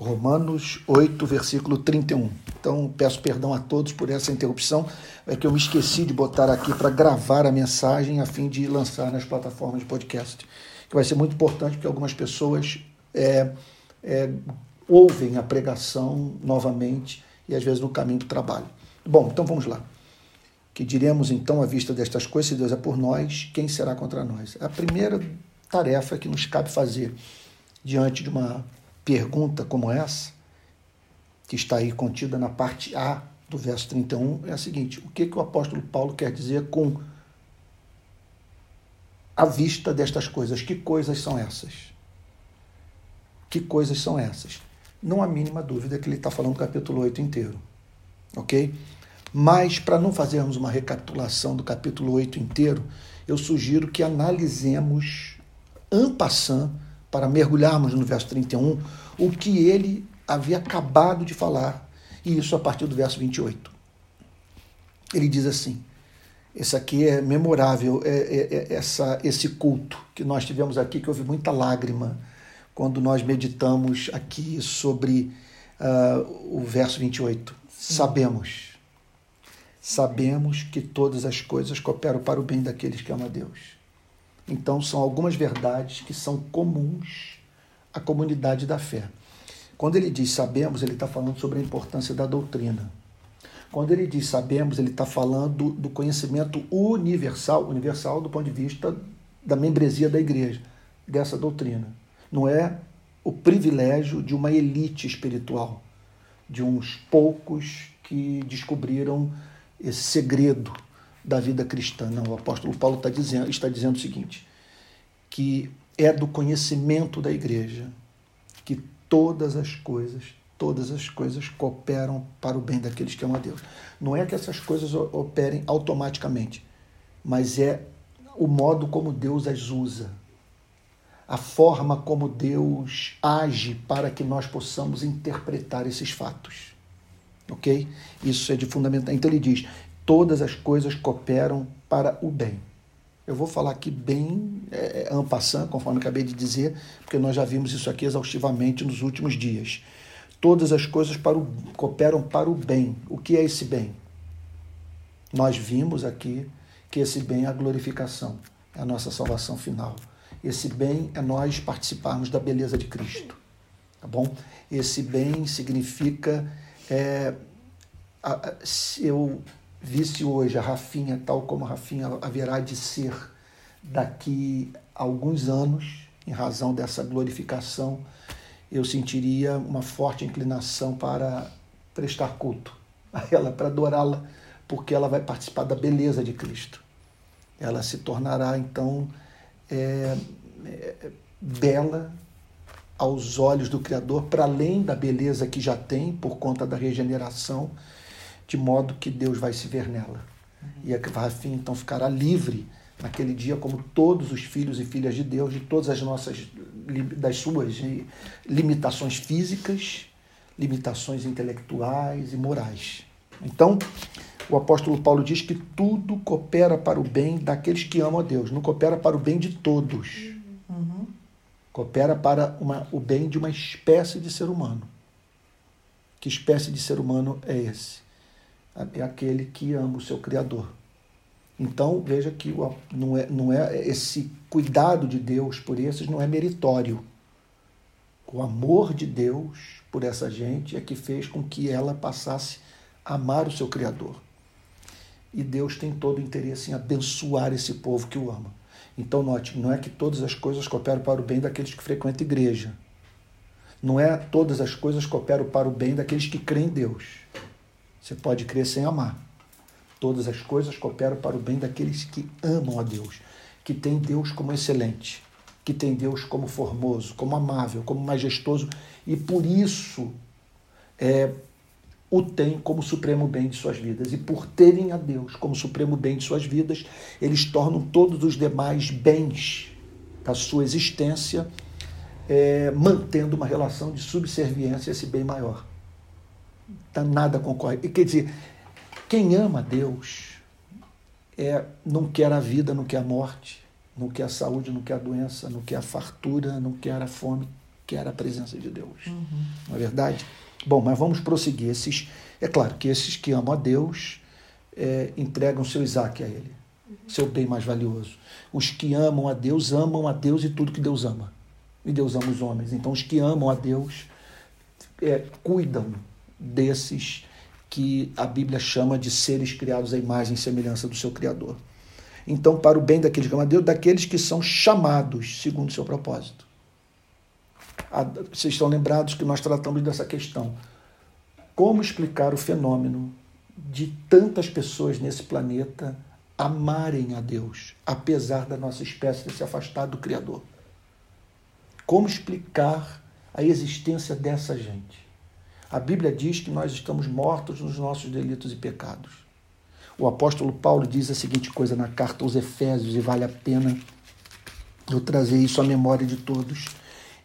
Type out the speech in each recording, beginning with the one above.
Romanos 8, versículo 31. Então, peço perdão a todos por essa interrupção, é que eu me esqueci de botar aqui para gravar a mensagem a fim de lançar nas plataformas de podcast, que vai ser muito importante porque algumas pessoas é, é, ouvem a pregação novamente e às vezes no caminho do trabalho. Bom, então vamos lá. Que diremos então à vista destas coisas, se Deus é por nós, quem será contra nós? A primeira tarefa que nos cabe fazer diante de uma pergunta como essa, que está aí contida na parte A do verso 31, é a seguinte: o que, que o apóstolo Paulo quer dizer com a vista destas coisas? Que coisas são essas? Que coisas são essas? Não há mínima dúvida que ele está falando do capítulo 8 inteiro. Ok? Mas, para não fazermos uma recapitulação do capítulo 8 inteiro, eu sugiro que analisemos, en passant, para mergulharmos no verso 31, o que ele havia acabado de falar, e isso a partir do verso 28. Ele diz assim: esse aqui é memorável, é, é, é essa, esse culto que nós tivemos aqui, que houve muita lágrima quando nós meditamos aqui sobre uh, o verso 28. Sim. Sabemos, sabemos que todas as coisas cooperam para o bem daqueles que amam a Deus então, são algumas verdades que são comuns à comunidade da fé. Quando ele diz sabemos, ele está falando sobre a importância da doutrina. Quando ele diz sabemos, ele está falando do conhecimento universal, universal do ponto de vista da membresia da igreja, dessa doutrina. Não é o privilégio de uma elite espiritual, de uns poucos que descobriram esse segredo da vida cristã. Não, o apóstolo Paulo está dizendo, está dizendo o seguinte: que é do conhecimento da igreja que todas as coisas, todas as coisas cooperam para o bem daqueles que amam a Deus. Não é que essas coisas operem automaticamente, mas é o modo como Deus as usa, a forma como Deus age para que nós possamos interpretar esses fatos. Ok? Isso é de fundamental. Então ele diz: todas as coisas cooperam para o bem. Eu vou falar aqui bem é, é passant, conforme acabei de dizer, porque nós já vimos isso aqui exaustivamente nos últimos dias. Todas as coisas para o, cooperam para o bem. O que é esse bem? Nós vimos aqui que esse bem é a glorificação, é a nossa salvação final. Esse bem é nós participarmos da beleza de Cristo. Tá bom? Esse bem significa é, eu visse hoje a Rafinha tal como a Rafinha haverá de ser daqui a alguns anos, em razão dessa glorificação, eu sentiria uma forte inclinação para prestar culto a ela, para adorá-la, porque ela vai participar da beleza de Cristo. Ela se tornará, então, é, é, bela aos olhos do Criador, para além da beleza que já tem por conta da regeneração de modo que Deus vai se ver nela. E a Rafinha então ficará livre naquele dia, como todos os filhos e filhas de Deus, de todas as nossas, das suas limitações físicas, limitações intelectuais e morais. Então, o apóstolo Paulo diz que tudo coopera para o bem daqueles que amam a Deus, não coopera para o bem de todos. Uhum. Coopera para uma, o bem de uma espécie de ser humano. Que espécie de ser humano é esse? É aquele que ama o seu Criador. Então, veja que não é, não é esse cuidado de Deus por esses não é meritório. O amor de Deus por essa gente é que fez com que ela passasse a amar o seu Criador. E Deus tem todo o interesse em abençoar esse povo que o ama. Então, note, não é que todas as coisas cooperam para o bem daqueles que frequentam a igreja. Não é todas as coisas cooperam para o bem daqueles que creem em Deus. Você pode crer sem amar. Todas as coisas cooperam para o bem daqueles que amam a Deus, que têm Deus como excelente, que têm Deus como formoso, como amável, como majestoso e por isso é, o tem como supremo bem de suas vidas. E por terem a Deus como supremo bem de suas vidas, eles tornam todos os demais bens da sua existência, é, mantendo uma relação de subserviência a esse bem maior nada concorre. E, quer dizer, quem ama Deus é, não quer a vida, não quer a morte, não quer a saúde, não quer a doença, não quer a fartura, não quer a fome. quer a presença de Deus. Uhum. Não é verdade? Bom, mas vamos prosseguir. Esses, é claro que esses que amam a Deus é, entregam seu Isaac a Ele, uhum. seu bem mais valioso. Os que amam a Deus amam a Deus e tudo que Deus ama. E Deus ama os homens. Então, os que amam a Deus é, cuidam desses que a Bíblia chama de seres criados à imagem e semelhança do seu Criador. Então, para o bem daqueles que amam a Deus, daqueles que são chamados segundo o seu propósito. Vocês estão lembrados que nós tratamos dessa questão. Como explicar o fenômeno de tantas pessoas nesse planeta amarem a Deus, apesar da nossa espécie ter se afastado do Criador? Como explicar a existência dessa gente? A Bíblia diz que nós estamos mortos nos nossos delitos e pecados. O apóstolo Paulo diz a seguinte coisa na carta aos Efésios, e vale a pena eu trazer isso à memória de todos.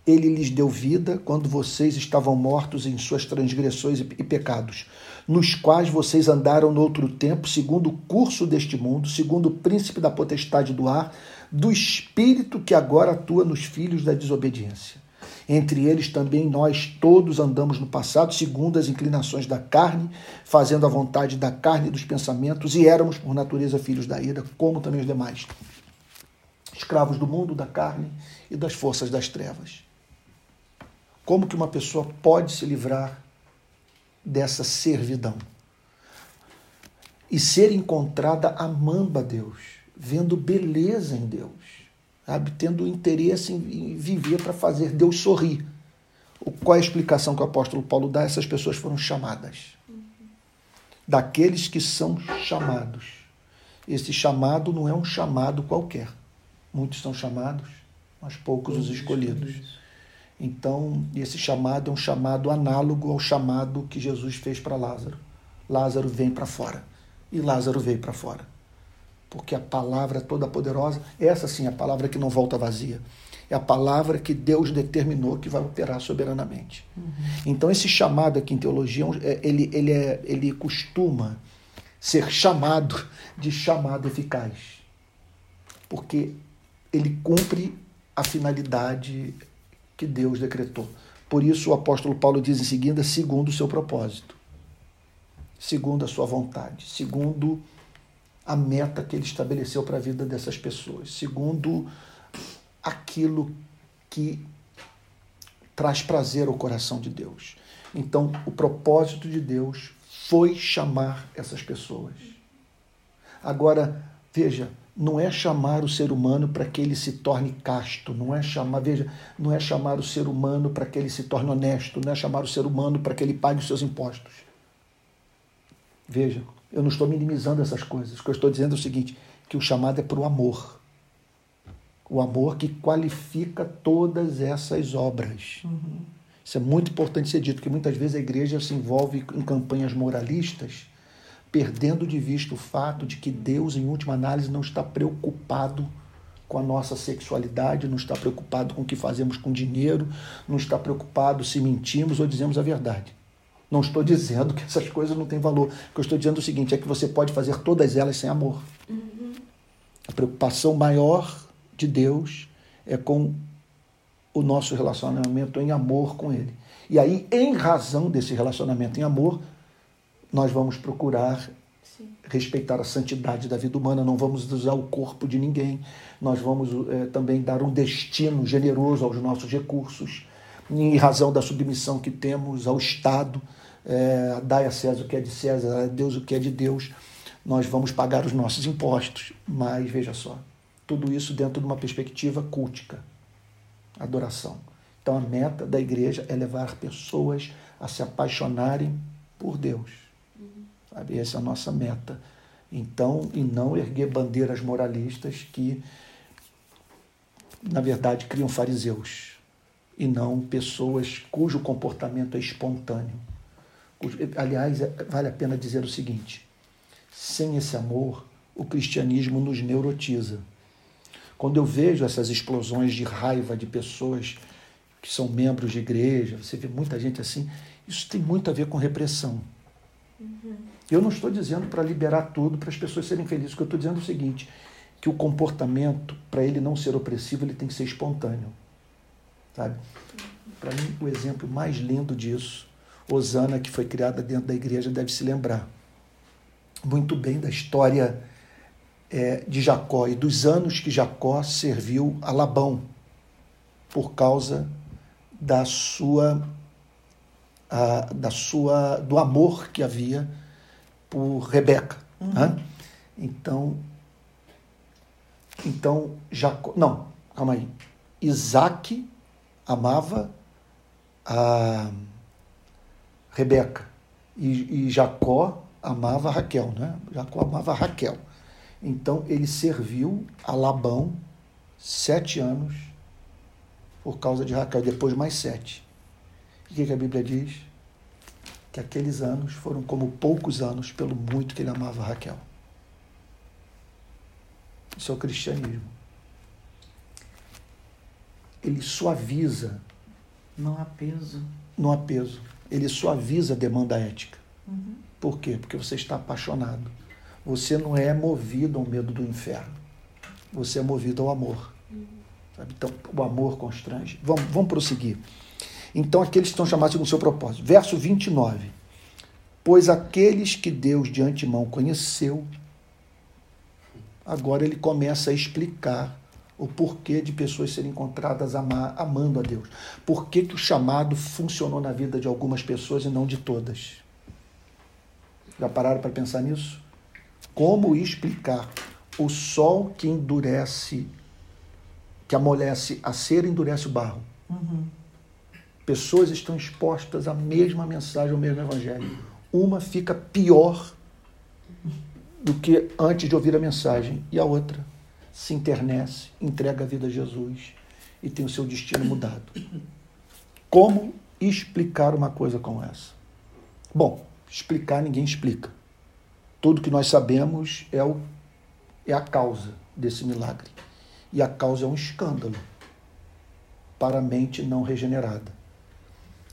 Ele lhes deu vida quando vocês estavam mortos em suas transgressões e pecados, nos quais vocês andaram no outro tempo, segundo o curso deste mundo, segundo o príncipe da potestade do ar, do espírito que agora atua nos filhos da desobediência. Entre eles também nós todos andamos no passado, segundo as inclinações da carne, fazendo a vontade da carne e dos pensamentos, e éramos por natureza filhos da ira, como também os demais. Escravos do mundo, da carne e das forças das trevas. Como que uma pessoa pode se livrar dessa servidão? E ser encontrada amando a Deus, vendo beleza em Deus, sabe? tendo interesse em viver para fazer Deus sorrir. Qual é a explicação que o apóstolo Paulo dá? Essas pessoas foram chamadas. Daqueles que são chamados. Esse chamado não é um chamado qualquer. Muitos são chamados, mas poucos os escolhidos. Então, esse chamado é um chamado análogo ao chamado que Jesus fez para Lázaro. Lázaro vem para fora. E Lázaro veio para fora. Porque a palavra toda poderosa, essa sim é a palavra que não volta vazia. É a palavra que Deus determinou que vai operar soberanamente. Uhum. Então, esse chamado aqui em teologia, é, ele, ele, é, ele costuma ser chamado de chamado eficaz. Porque ele cumpre a finalidade que Deus decretou. Por isso o apóstolo Paulo diz em seguida, segundo o seu propósito, segundo a sua vontade, segundo a meta que ele estabeleceu para a vida dessas pessoas, segundo aquilo que traz prazer ao coração de Deus. Então, o propósito de Deus foi chamar essas pessoas. Agora, veja, não é chamar o ser humano para que ele se torne casto, não é chamar, veja, não é chamar o ser humano para que ele se torne honesto, não é chamar o ser humano para que ele pague os seus impostos. Veja, eu não estou minimizando essas coisas. O que eu estou dizendo é o seguinte, que o chamado é para o amor. O amor que qualifica todas essas obras. Uhum. Isso é muito importante ser dito, porque muitas vezes a igreja se envolve em campanhas moralistas perdendo de vista o fato de que Deus, em última análise, não está preocupado com a nossa sexualidade, não está preocupado com o que fazemos com dinheiro, não está preocupado se mentimos ou dizemos a verdade. Não estou dizendo que essas coisas não têm valor. O que eu estou dizendo é o seguinte: é que você pode fazer todas elas sem amor. Uhum. A preocupação maior de Deus é com o nosso relacionamento em amor com Ele. E aí, em razão desse relacionamento em amor, nós vamos procurar Sim. respeitar a santidade da vida humana, não vamos usar o corpo de ninguém, nós vamos é, também dar um destino generoso aos nossos recursos, em razão da submissão que temos ao Estado, é, dai a César o que é de César, a Deus o que é de Deus, nós vamos pagar os nossos impostos, mas veja só, tudo isso dentro de uma perspectiva cultica, adoração. Então a meta da igreja é levar pessoas a se apaixonarem por Deus Sabe? Essa é a nossa meta. Então, e não erguer bandeiras moralistas que, na verdade, criam fariseus e não pessoas cujo comportamento é espontâneo. Aliás, é, vale a pena dizer o seguinte: sem esse amor, o cristianismo nos neurotiza. Quando eu vejo essas explosões de raiva de pessoas que são membros de igreja, você vê muita gente assim, isso tem muito a ver com repressão. Uhum. Eu não estou dizendo para liberar tudo para as pessoas serem felizes. O que eu estou dizendo é o seguinte: que o comportamento, para ele não ser opressivo, ele tem que ser espontâneo. Sabe? para mim, o exemplo mais lindo disso, Osana, que foi criada dentro da igreja, deve se lembrar muito bem da história é, de Jacó e dos anos que Jacó serviu a Labão por causa da sua, a, da sua do amor que havia por Rebeca. Uhum. Né? Então, então Jacó, não, calma aí. Isaac amava a Rebeca e, e Jacó amava Raquel, né? Jacó amava Raquel. Então ele serviu a Labão sete anos por causa de Raquel, depois mais sete. O que, que a Bíblia diz? Que aqueles anos foram como poucos anos, pelo muito que ele amava Raquel. Isso é o cristianismo. Ele suaviza. Não há peso. Não há peso. Ele suaviza a demanda ética. Uhum. Por quê? Porque você está apaixonado. Você não é movido ao medo do inferno. Você é movido ao amor. Sabe? Então, o amor constrange. Vamos, vamos prosseguir. Então, aqueles que estão chamados segundo o seu propósito. Verso 29. Pois aqueles que Deus de antemão conheceu, agora ele começa a explicar o porquê de pessoas serem encontradas amando a Deus. Por que, que o chamado funcionou na vida de algumas pessoas e não de todas? Já pararam para pensar nisso? Como explicar o sol que endurece, que amolece a cera endurece o barro? Uhum. Pessoas estão expostas à mesma mensagem, ao mesmo evangelho. Uma fica pior do que antes de ouvir a mensagem, e a outra se internece, entrega a vida a Jesus e tem o seu destino mudado. Como explicar uma coisa como essa? Bom, explicar ninguém explica. Tudo que nós sabemos é, o, é a causa desse milagre. E a causa é um escândalo para a mente não regenerada.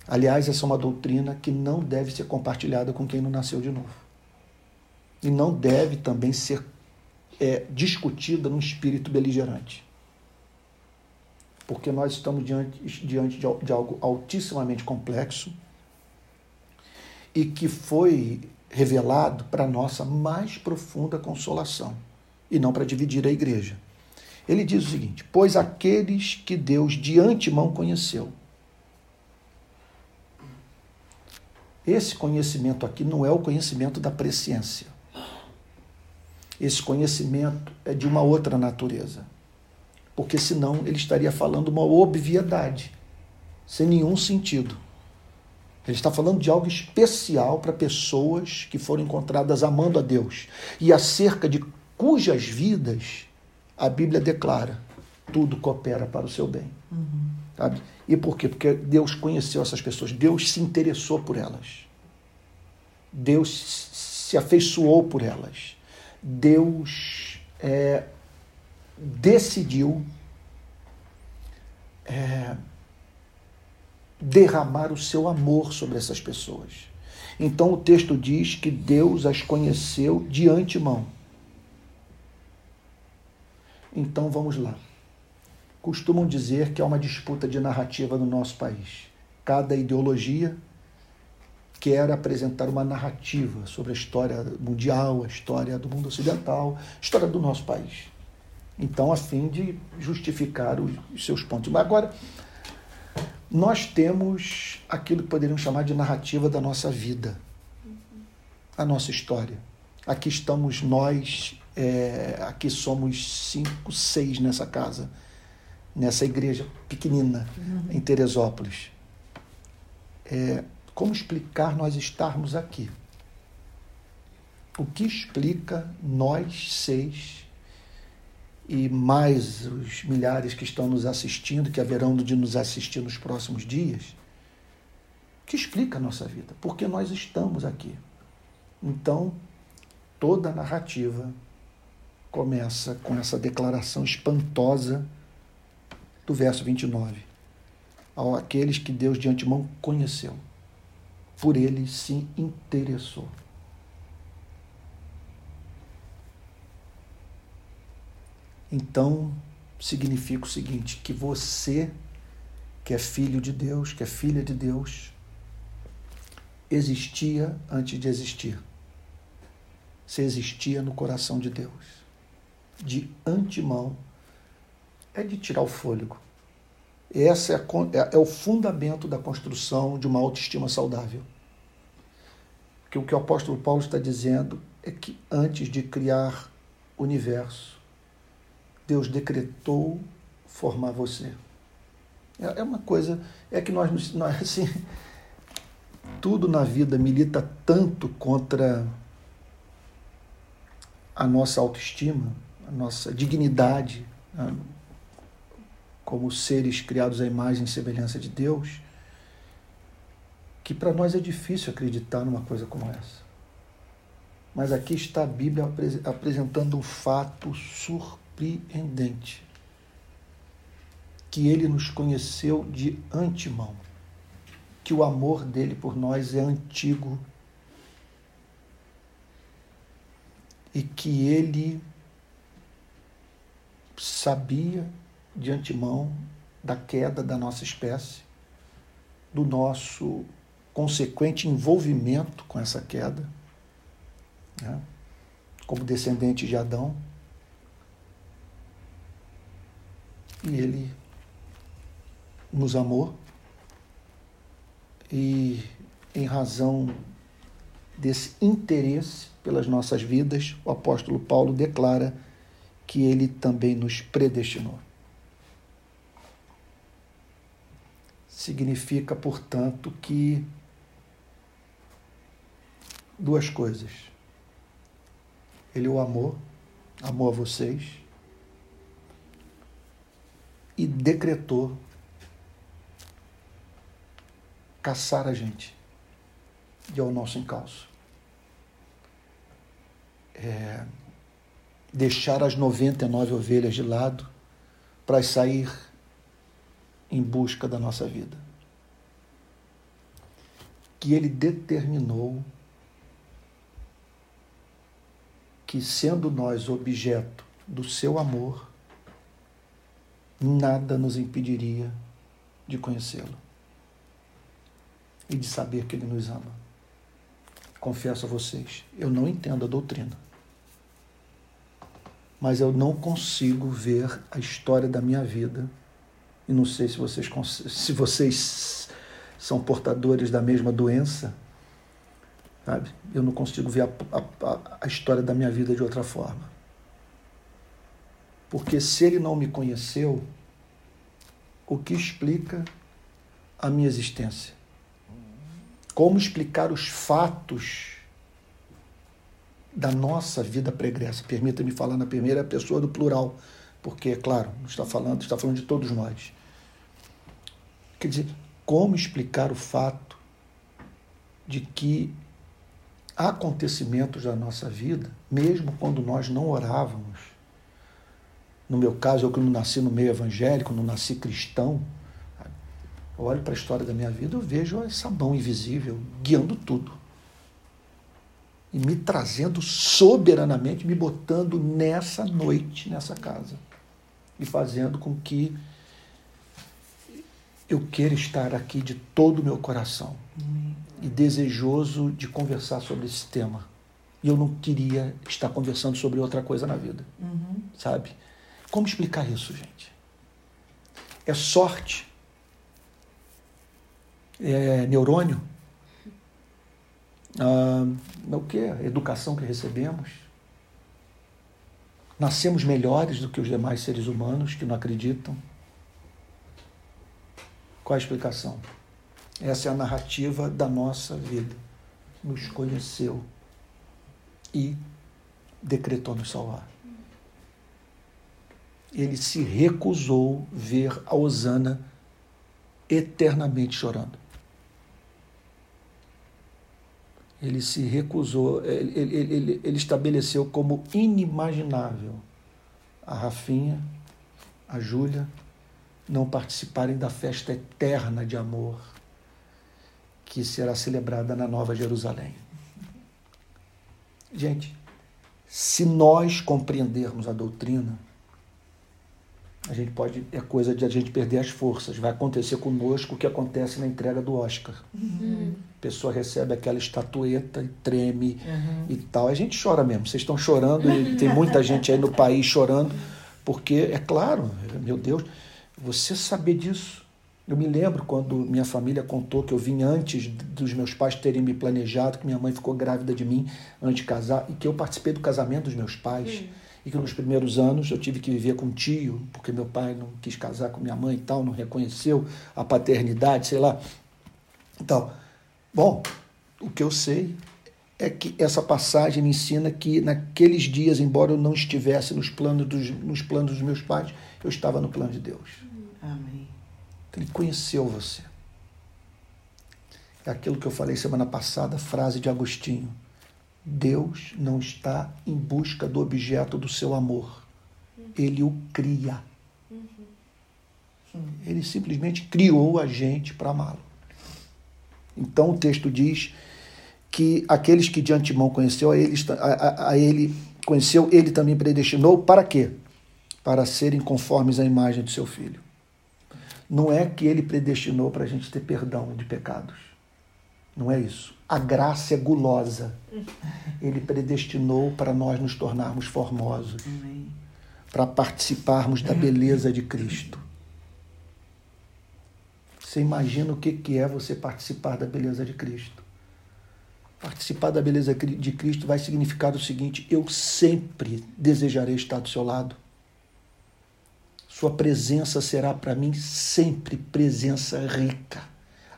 Aliás, essa é uma doutrina que não deve ser compartilhada com quem não nasceu de novo. E não deve também ser é, discutida num espírito beligerante. Porque nós estamos diante, diante de, de algo altissimamente complexo e que foi revelado para nossa mais profunda consolação e não para dividir a igreja. Ele diz o seguinte: Pois aqueles que Deus de antemão conheceu. Esse conhecimento aqui não é o conhecimento da presciência. Esse conhecimento é de uma outra natureza. Porque senão ele estaria falando uma obviedade, sem nenhum sentido. Ele está falando de algo especial para pessoas que foram encontradas amando a Deus e acerca de cujas vidas a Bíblia declara tudo coopera para o seu bem. Uhum. Sabe? E por quê? Porque Deus conheceu essas pessoas, Deus se interessou por elas, Deus se afeiçoou por elas, Deus é, decidiu. É, derramar o seu amor sobre essas pessoas. Então o texto diz que Deus as conheceu de antemão. Então vamos lá. Costumam dizer que há uma disputa de narrativa no nosso país. Cada ideologia quer apresentar uma narrativa sobre a história mundial, a história do mundo ocidental, a história do nosso país. Então, a fim de justificar os seus pontos. Mas agora, nós temos aquilo que poderíamos chamar de narrativa da nossa vida, a nossa história. Aqui estamos nós, é, aqui somos cinco, seis nessa casa, nessa igreja pequenina em Teresópolis. É, como explicar nós estarmos aqui? O que explica nós seis e mais os milhares que estão nos assistindo, que haverão de nos assistir nos próximos dias, que explica a nossa vida, porque nós estamos aqui. Então, toda a narrativa começa com essa declaração espantosa do verso 29. Ao aqueles que Deus de antemão conheceu, por ele se interessou. Então, significa o seguinte: que você que é filho de Deus, que é filha de Deus, existia antes de existir. Você existia no coração de Deus. De antemão, é de tirar o fôlego. Esse é, é, é o fundamento da construção de uma autoestima saudável. Que o que o apóstolo Paulo está dizendo é que antes de criar o universo, Deus decretou formar você. É, é uma coisa, é que nós, nós assim, tudo na vida milita tanto contra a nossa autoestima, a nossa dignidade, né? como seres criados à imagem e semelhança de Deus, que para nós é difícil acreditar numa coisa como essa. Mas aqui está a Bíblia apresentando um fato surpreendente que ele nos conheceu de antemão, que o amor dele por nós é antigo e que ele sabia de antemão da queda da nossa espécie, do nosso consequente envolvimento com essa queda, né? como descendente de Adão. E ele nos amou e, em razão desse interesse pelas nossas vidas, o apóstolo Paulo declara que ele também nos predestinou. Significa, portanto, que duas coisas. Ele o amou, amou a vocês e decretou caçar a gente e ao nosso encalço. É, deixar as 99 ovelhas de lado para sair em busca da nossa vida. Que ele determinou que, sendo nós objeto do seu amor, nada nos impediria de conhecê-lo e de saber que Ele nos ama. Confesso a vocês, eu não entendo a doutrina, mas eu não consigo ver a história da minha vida e não sei se vocês, se vocês são portadores da mesma doença, sabe? Eu não consigo ver a, a, a história da minha vida de outra forma. Porque se ele não me conheceu, o que explica a minha existência? Como explicar os fatos da nossa vida pregressa? Permita-me falar na primeira pessoa do plural, porque, é claro, está falando, está falando de todos nós. Quer dizer, como explicar o fato de que acontecimentos da nossa vida, mesmo quando nós não orávamos, no meu caso, eu que não nasci no meio evangélico, não nasci cristão, eu olho para a história da minha vida, eu vejo essa mão invisível guiando tudo. E me trazendo soberanamente, me botando nessa noite, nessa casa. E fazendo com que eu queira estar aqui de todo o meu coração. E desejoso de conversar sobre esse tema. E eu não queria estar conversando sobre outra coisa na vida. Uhum. Sabe? Como explicar isso, gente? É sorte é, neurônio, ah, o que? Educação que recebemos. Nascemos melhores do que os demais seres humanos que não acreditam. Qual a explicação? Essa é a narrativa da nossa vida. Nos conheceu e decretou nos salvar. Ele se recusou ver a Osana eternamente chorando. ele se recusou, ele, ele, ele, ele estabeleceu como inimaginável a Rafinha, a Júlia, não participarem da festa eterna de amor que será celebrada na Nova Jerusalém. Gente, se nós compreendermos a doutrina, A gente pode, é coisa de a gente perder as forças. Vai acontecer conosco o que acontece na entrega do Oscar. Uhum. A pessoa recebe aquela estatueta e treme uhum. e tal. A gente chora mesmo. Vocês estão chorando e tem muita gente aí no país chorando, porque, é claro, meu Deus, você saber disso. Eu me lembro quando minha família contou que eu vim antes dos meus pais terem me planejado, que minha mãe ficou grávida de mim antes de casar e que eu participei do casamento dos meus pais. Uhum e que nos primeiros anos eu tive que viver com um tio, porque meu pai não quis casar com minha mãe e tal, não reconheceu a paternidade, sei lá. Então, bom, o que eu sei é que essa passagem me ensina que naqueles dias, embora eu não estivesse nos planos dos, nos planos dos meus pais, eu estava no plano de Deus. Amém. Ele conheceu você. É aquilo que eu falei semana passada, frase de Agostinho. Deus não está em busca do objeto do seu amor. Ele o cria. Ele simplesmente criou a gente para amá-lo. Então o texto diz que aqueles que de antemão conheceu a ele, a, a ele conheceu, ele também predestinou para quê? Para serem conformes à imagem de seu filho. Não é que ele predestinou para a gente ter perdão de pecados. Não é isso. A graça é gulosa. Ele predestinou para nós nos tornarmos formosos, para participarmos da beleza de Cristo. Você imagina o que é você participar da beleza de Cristo? Participar da beleza de Cristo vai significar o seguinte: eu sempre desejarei estar do seu lado. Sua presença será para mim sempre presença rica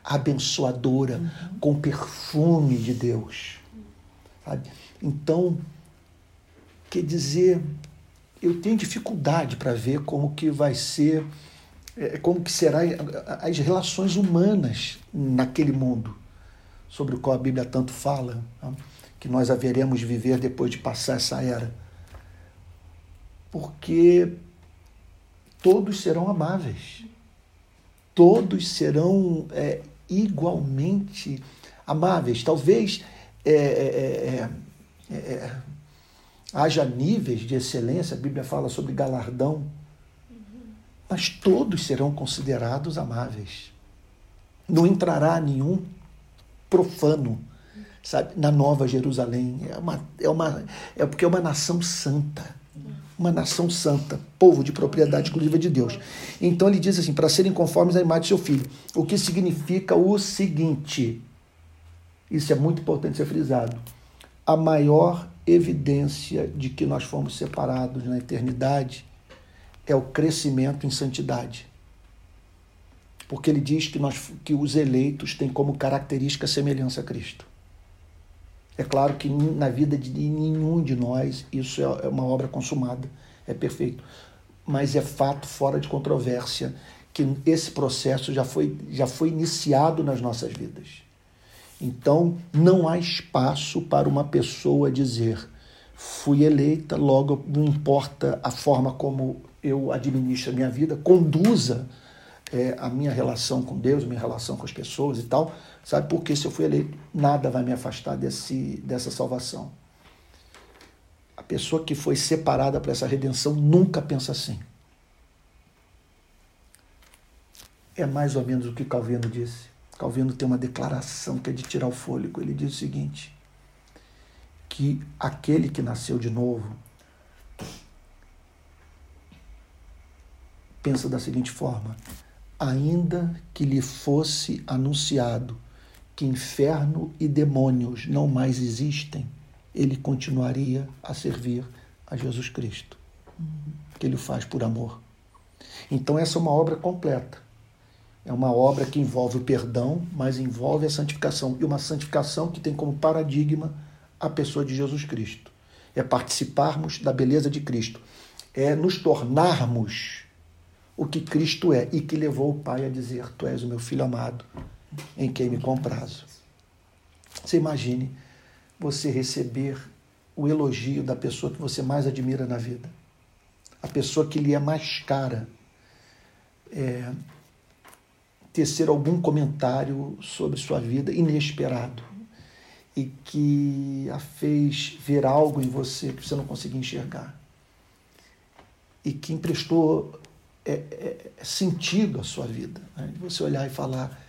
abençoadora, uhum. com perfume de Deus. Sabe? Então, quer dizer, eu tenho dificuldade para ver como que vai ser, é, como que será as relações humanas naquele mundo sobre o qual a Bíblia tanto fala, tá? que nós haveremos de viver depois de passar essa era. Porque todos serão amáveis, todos serão é, igualmente amáveis. Talvez é é, é, é, é, haja níveis de excelência, a Bíblia fala sobre galardão, mas todos serão considerados amáveis. Não entrará nenhum profano sabe, na Nova Jerusalém. É, uma, é, uma, é porque é uma nação santa uma nação santa, povo de propriedade exclusiva de Deus. Então ele diz assim: para serem conformes à imagem de seu filho. O que significa o seguinte: isso é muito importante ser frisado. A maior evidência de que nós fomos separados na eternidade é o crescimento em santidade. Porque ele diz que, nós, que os eleitos têm como característica semelhança a Cristo. É claro que na vida de nenhum de nós isso é, é uma obra consumada, é perfeito. Mas é fato fora de controvérsia que esse processo já foi, já foi iniciado nas nossas vidas. Então, não há espaço para uma pessoa dizer: fui eleita, logo não importa a forma como eu administro a minha vida, conduza é, a minha relação com Deus, minha relação com as pessoas e tal, Sabe por que se eu fui eleito, nada vai me afastar desse, dessa salvação. A pessoa que foi separada para essa redenção nunca pensa assim. É mais ou menos o que Calvino disse. Calvino tem uma declaração que é de tirar o fôlego. Ele diz o seguinte: que aquele que nasceu de novo pensa da seguinte forma: ainda que lhe fosse anunciado que inferno e demônios não mais existem, ele continuaria a servir a Jesus Cristo, que ele faz por amor. Então, essa é uma obra completa. É uma obra que envolve o perdão, mas envolve a santificação. E uma santificação que tem como paradigma a pessoa de Jesus Cristo. É participarmos da beleza de Cristo. É nos tornarmos o que Cristo é e que levou o Pai a dizer: Tu és o meu filho amado, em quem me comprazo. Você imagine você receber o elogio da pessoa que você mais admira na vida, a pessoa que lhe é mais cara, é, tecer algum comentário sobre sua vida inesperado e que a fez ver algo em você que você não conseguia enxergar. E que emprestou é, é, é sentido à sua vida. Né? Você olhar e falar,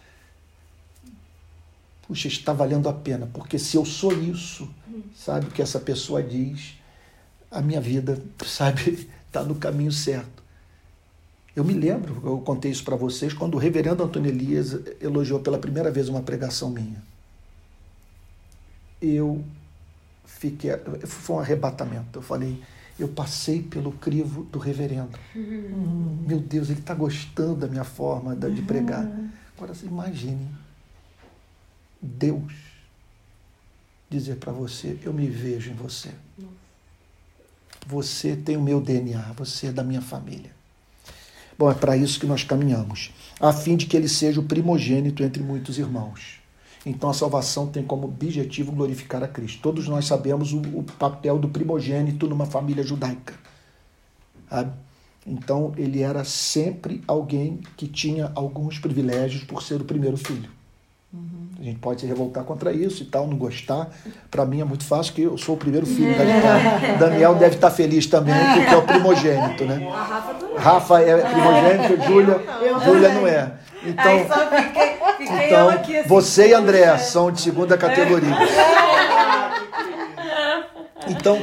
puxa, está valendo a pena, porque se eu sou isso, sabe, o que essa pessoa diz, a minha vida, sabe, está no caminho certo. Eu me lembro, eu contei isso para vocês, quando o reverendo Antônio Elias elogiou pela primeira vez uma pregação minha. Eu fiquei. Foi um arrebatamento. Eu falei, eu passei pelo crivo do reverendo. Uhum. Meu Deus, ele está gostando da minha forma de pregar. Uhum. Agora, imagine Deus dizer para você: Eu me vejo em você. Você tem o meu DNA, você é da minha família. Bom, é para isso que nós caminhamos, a fim de que ele seja o primogênito entre muitos irmãos. Então a salvação tem como objetivo glorificar a Cristo. Todos nós sabemos o, o papel do primogênito numa família judaica. Sabe? Então ele era sempre alguém que tinha alguns privilégios por ser o primeiro filho. Uhum. A gente pode se revoltar contra isso e tal, não gostar. Para mim é muito fácil, porque eu sou o primeiro filho. Daniel deve estar feliz também, porque é o primogênito, né? Rafa é primogênito, Júlia, Júlia não é. Então, fiquei, então assim, você e André são de segunda categoria. Então,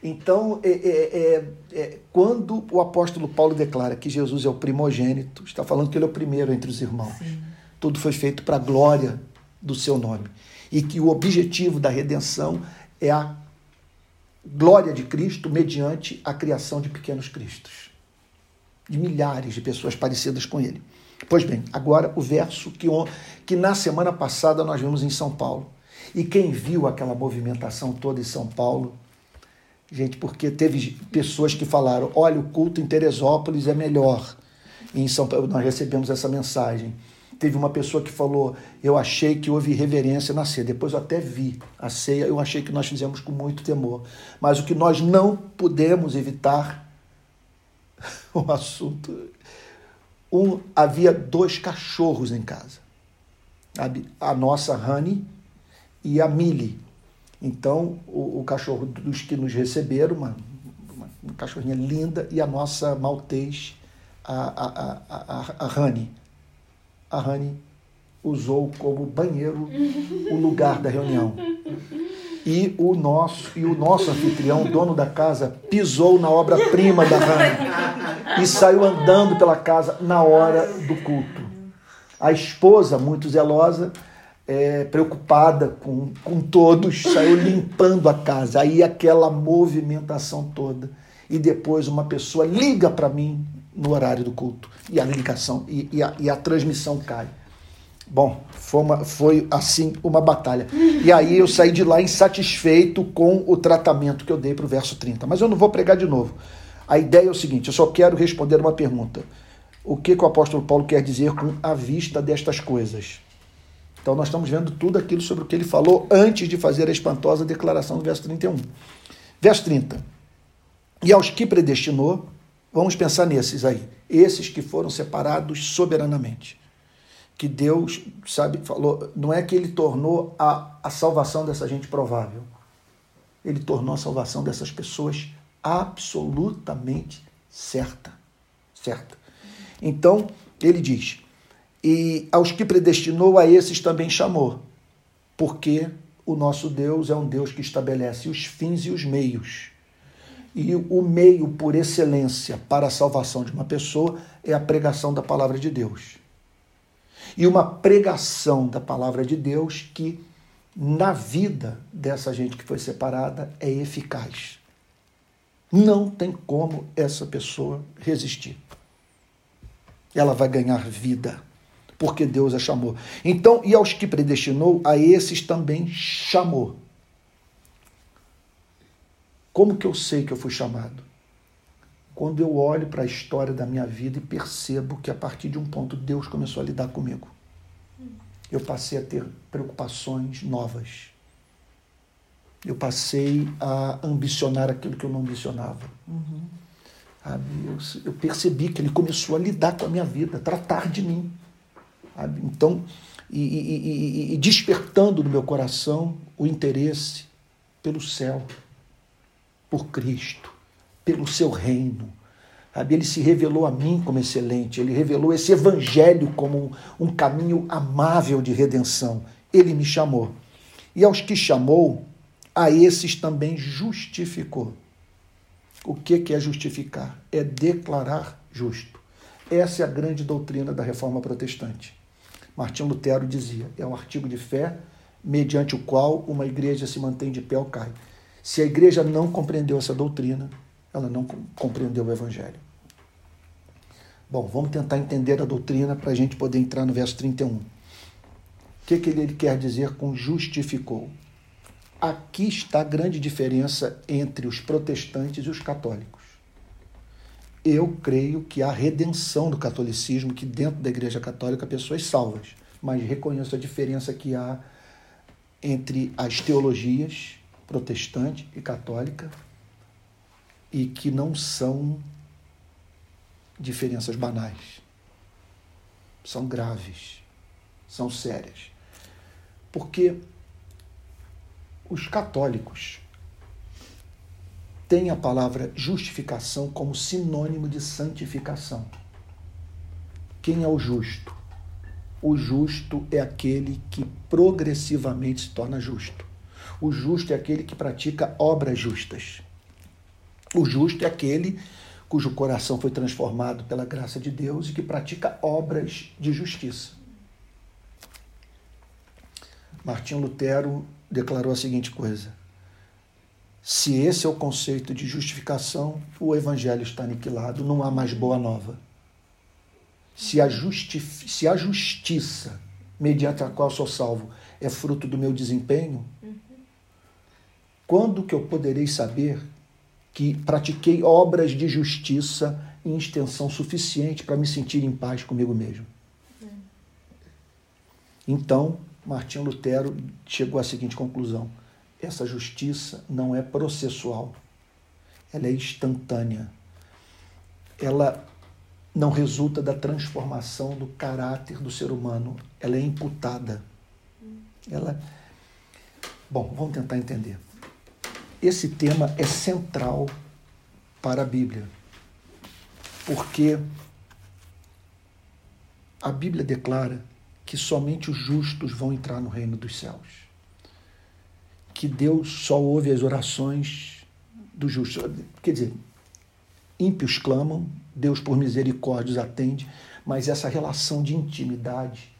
então é, é, é, é, quando o apóstolo Paulo declara que Jesus é o primogênito, está falando que ele é o primeiro entre os irmãos. Sim tudo foi feito para a glória do seu nome. E que o objetivo da redenção é a glória de Cristo mediante a criação de pequenos cristos, de milhares de pessoas parecidas com ele. Pois bem, agora o verso que, que na semana passada nós vimos em São Paulo. E quem viu aquela movimentação toda em São Paulo, gente, porque teve pessoas que falaram: olha, o culto em Teresópolis é melhor. E em São Paulo nós recebemos essa mensagem. Teve uma pessoa que falou: Eu achei que houve reverência na ceia. Depois eu até vi a ceia, eu achei que nós fizemos com muito temor. Mas o que nós não pudemos evitar, o assunto. Um, havia dois cachorros em casa. A nossa Honey e a Millie. Então, o, o, cachorro dos que nos receberam, uma, uma, uma cachorrinha linda, e a nossa maltês, a, a, a, a, a Honey a Rani usou como banheiro o lugar da reunião. E o nosso e o nosso anfitrião, dono da casa, pisou na obra-prima da Rani e saiu andando pela casa na hora do culto. A esposa, muito zelosa, é, preocupada com, com todos, saiu limpando a casa. Aí aquela movimentação toda. E depois uma pessoa liga para mim no horário do culto. E a ligação e, e, a, e a transmissão cai. Bom, foi, uma, foi assim uma batalha. E aí eu saí de lá insatisfeito com o tratamento que eu dei para o verso 30. Mas eu não vou pregar de novo. A ideia é o seguinte: eu só quero responder uma pergunta. O que, que o apóstolo Paulo quer dizer com a vista destas coisas? Então nós estamos vendo tudo aquilo sobre o que ele falou antes de fazer a espantosa declaração do verso 31. Verso 30. E aos que predestinou, Vamos pensar nesses aí. Esses que foram separados soberanamente. Que Deus, sabe, falou. Não é que ele tornou a, a salvação dessa gente provável. Ele tornou a salvação dessas pessoas absolutamente certa. Certa. Então, ele diz: E aos que predestinou, a esses também chamou. Porque o nosso Deus é um Deus que estabelece os fins e os meios e o meio por excelência para a salvação de uma pessoa é a pregação da palavra de Deus. E uma pregação da palavra de Deus que, na vida dessa gente que foi separada, é eficaz. Não tem como essa pessoa resistir. Ela vai ganhar vida, porque Deus a chamou. Então, e aos que predestinou, a esses também chamou. Como que eu sei que eu fui chamado? Quando eu olho para a história da minha vida e percebo que a partir de um ponto Deus começou a lidar comigo. Eu passei a ter preocupações novas. Eu passei a ambicionar aquilo que eu não ambicionava. Uhum. Eu, eu, percebi que ele começou a lidar com a minha vida, tratar de mim. Sabe? Então, e, e, e, e despertando no meu coração o interesse pelo céu por Cristo, pelo seu reino. Sabe? Ele se revelou a mim como excelente, ele revelou esse evangelho como um caminho amável de redenção. Ele me chamou. E aos que chamou, a esses também justificou. O que é justificar? É declarar justo. Essa é a grande doutrina da reforma protestante. Martinho Lutero dizia: é um artigo de fé mediante o qual uma igreja se mantém de pé ou cai. Se a igreja não compreendeu essa doutrina, ela não compreendeu o evangelho. Bom, vamos tentar entender a doutrina para a gente poder entrar no verso 31. O que, que ele quer dizer com justificou? Aqui está a grande diferença entre os protestantes e os católicos. Eu creio que há redenção do catolicismo, que dentro da Igreja Católica pessoas salvas, mas reconheço a diferença que há entre as teologias protestante e católica e que não são diferenças banais. São graves, são sérias. Porque os católicos têm a palavra justificação como sinônimo de santificação. Quem é o justo? O justo é aquele que progressivamente se torna justo. O justo é aquele que pratica obras justas. O justo é aquele cujo coração foi transformado pela graça de Deus e que pratica obras de justiça. Martinho Lutero declarou a seguinte coisa: se esse é o conceito de justificação, o evangelho está aniquilado, não há mais boa nova. Se a, se a justiça mediante a qual sou salvo é fruto do meu desempenho, quando que eu poderei saber que pratiquei obras de justiça em extensão suficiente para me sentir em paz comigo mesmo? Então, Martinho Lutero chegou à seguinte conclusão: essa justiça não é processual, ela é instantânea. Ela não resulta da transformação do caráter do ser humano, ela é imputada. Ela Bom, vamos tentar entender. Esse tema é central para a Bíblia, porque a Bíblia declara que somente os justos vão entrar no reino dos céus. Que Deus só ouve as orações dos justos. Quer dizer, ímpios clamam, Deus por misericórdia os atende, mas essa relação de intimidade,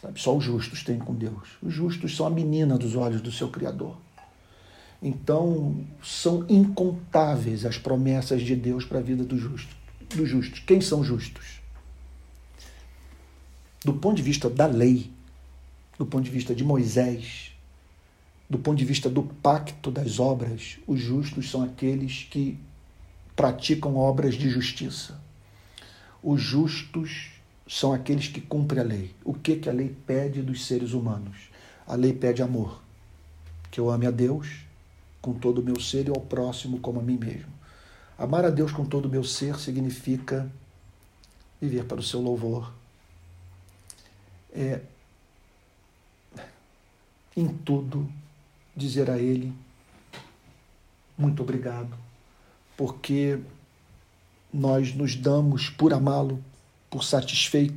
sabe, só os justos têm com Deus. Os justos são a menina dos olhos do seu Criador. Então, são incontáveis as promessas de Deus para a vida dos justos. Do justos. Quem são justos? Do ponto de vista da lei, do ponto de vista de Moisés, do ponto de vista do pacto das obras, os justos são aqueles que praticam obras de justiça. Os justos são aqueles que cumprem a lei. O que, que a lei pede dos seres humanos? A lei pede amor. Que eu ame a Deus com todo o meu ser e ao próximo como a mim mesmo. Amar a Deus com todo o meu ser significa viver para o seu louvor, é, em tudo, dizer a Ele muito obrigado, porque nós nos damos por amá-lo, por,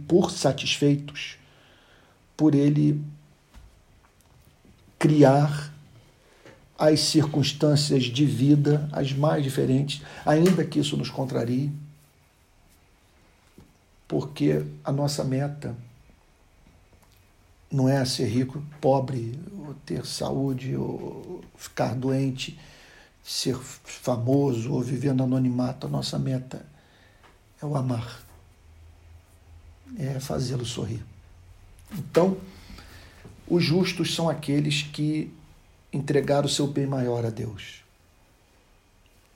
por satisfeitos, por Ele criar as circunstâncias de vida, as mais diferentes, ainda que isso nos contrarie, porque a nossa meta não é ser rico, pobre, ou ter saúde, ou ficar doente, ser famoso ou viver no anonimato. A nossa meta é o amar, é fazê-lo sorrir. Então, os justos são aqueles que entregaram o seu bem maior a Deus,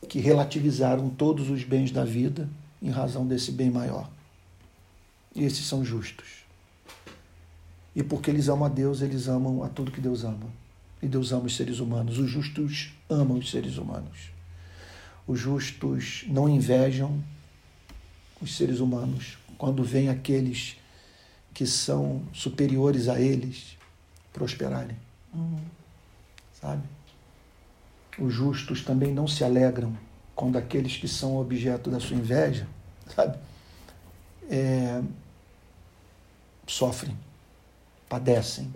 que relativizaram todos os bens da vida em razão desse bem maior. E esses são justos. E porque eles amam a Deus, eles amam a tudo que Deus ama. E Deus ama os seres humanos. Os justos amam os seres humanos. Os justos não invejam os seres humanos quando vêm aqueles que são superiores a eles prosperarem. Uhum. Sabe? Os justos também não se alegram quando aqueles que são objeto da sua inveja sabe? É, sofrem, padecem,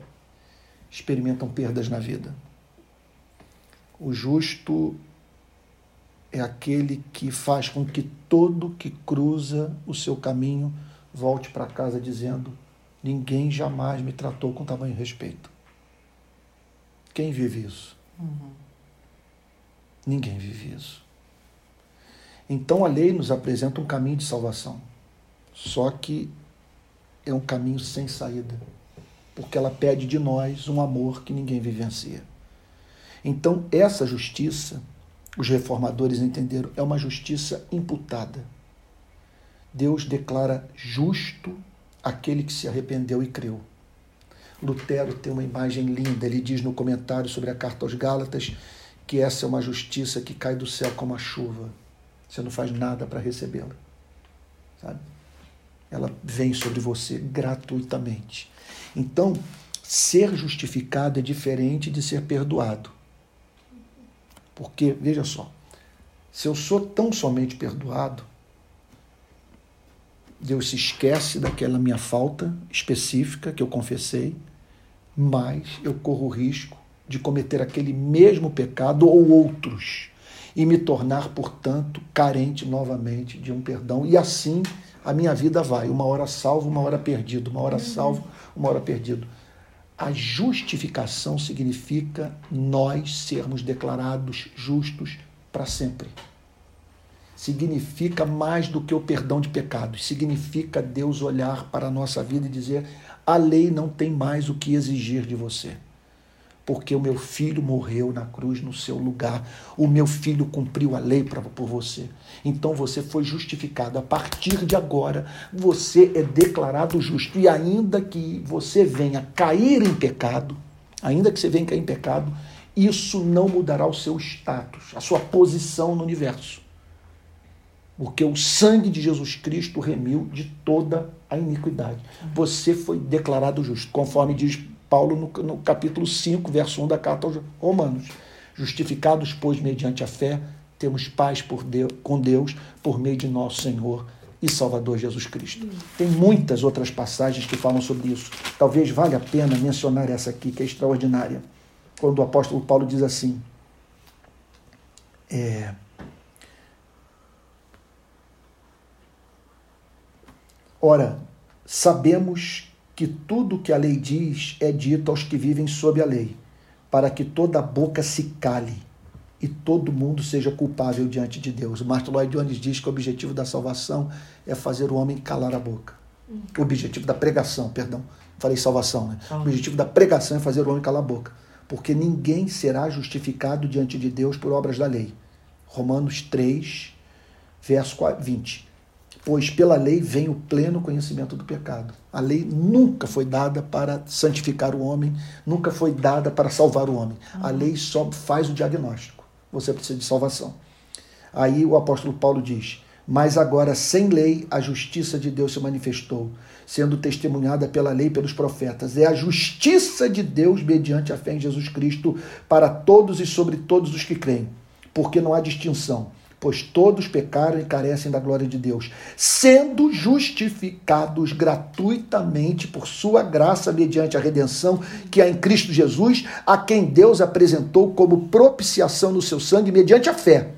experimentam perdas na vida. O justo é aquele que faz com que todo que cruza o seu caminho volte para casa dizendo: Ninguém jamais me tratou com tamanho respeito. Quem vive isso? Uhum. Ninguém vive isso. Então a lei nos apresenta um caminho de salvação. Só que é um caminho sem saída. Porque ela pede de nós um amor que ninguém vivencia. Então, essa justiça os reformadores entenderam, é uma justiça imputada. Deus declara justo aquele que se arrependeu e creu. Lutero tem uma imagem linda, ele diz no comentário sobre a carta aos Gálatas que essa é uma justiça que cai do céu como a chuva. Você não faz nada para recebê-la. Sabe? Ela vem sobre você gratuitamente. Então, ser justificado é diferente de ser perdoado. Porque, veja só, se eu sou tão somente perdoado, Deus se esquece daquela minha falta específica que eu confessei, mas eu corro o risco de cometer aquele mesmo pecado ou outros e me tornar, portanto, carente novamente de um perdão. E assim a minha vida vai, uma hora salvo, uma hora perdido, uma hora salvo, uma hora perdido. A justificação significa nós sermos declarados justos para sempre. Significa mais do que o perdão de pecados. Significa Deus olhar para a nossa vida e dizer: a lei não tem mais o que exigir de você porque o meu filho morreu na cruz no seu lugar. O meu filho cumpriu a lei pra, por você. Então você foi justificado. A partir de agora, você é declarado justo. E ainda que você venha cair em pecado, ainda que você venha cair em pecado, isso não mudará o seu status, a sua posição no universo. Porque o sangue de Jesus Cristo remiu de toda a iniquidade. Você foi declarado justo, conforme diz Paulo no, no capítulo 5, verso 1 da carta aos Romanos. Justificados, pois, mediante a fé, temos paz Deus, com Deus por meio de nosso Senhor e Salvador Jesus Cristo. Tem muitas outras passagens que falam sobre isso. Talvez valha a pena mencionar essa aqui, que é extraordinária. Quando o apóstolo Paulo diz assim: é, Ora, sabemos que tudo que a lei diz é dito aos que vivem sob a lei, para que toda boca se cale e todo mundo seja culpável diante de Deus. Martin Lloyd Jones diz que o objetivo da salvação é fazer o homem calar a boca. O objetivo da pregação, perdão, falei salvação, né? O objetivo da pregação é fazer o homem calar a boca, porque ninguém será justificado diante de Deus por obras da lei. Romanos 3, verso 20 pois pela lei vem o pleno conhecimento do pecado. A lei nunca foi dada para santificar o homem, nunca foi dada para salvar o homem. A uhum. lei só faz o diagnóstico. Você precisa de salvação. Aí o apóstolo Paulo diz: Mas agora, sem lei, a justiça de Deus se manifestou, sendo testemunhada pela lei e pelos profetas. É a justiça de Deus mediante a fé em Jesus Cristo para todos e sobre todos os que creem, porque não há distinção pois todos pecaram e carecem da glória de Deus, sendo justificados gratuitamente por sua graça mediante a redenção que há em Cristo Jesus, a quem Deus apresentou como propiciação no seu sangue mediante a fé.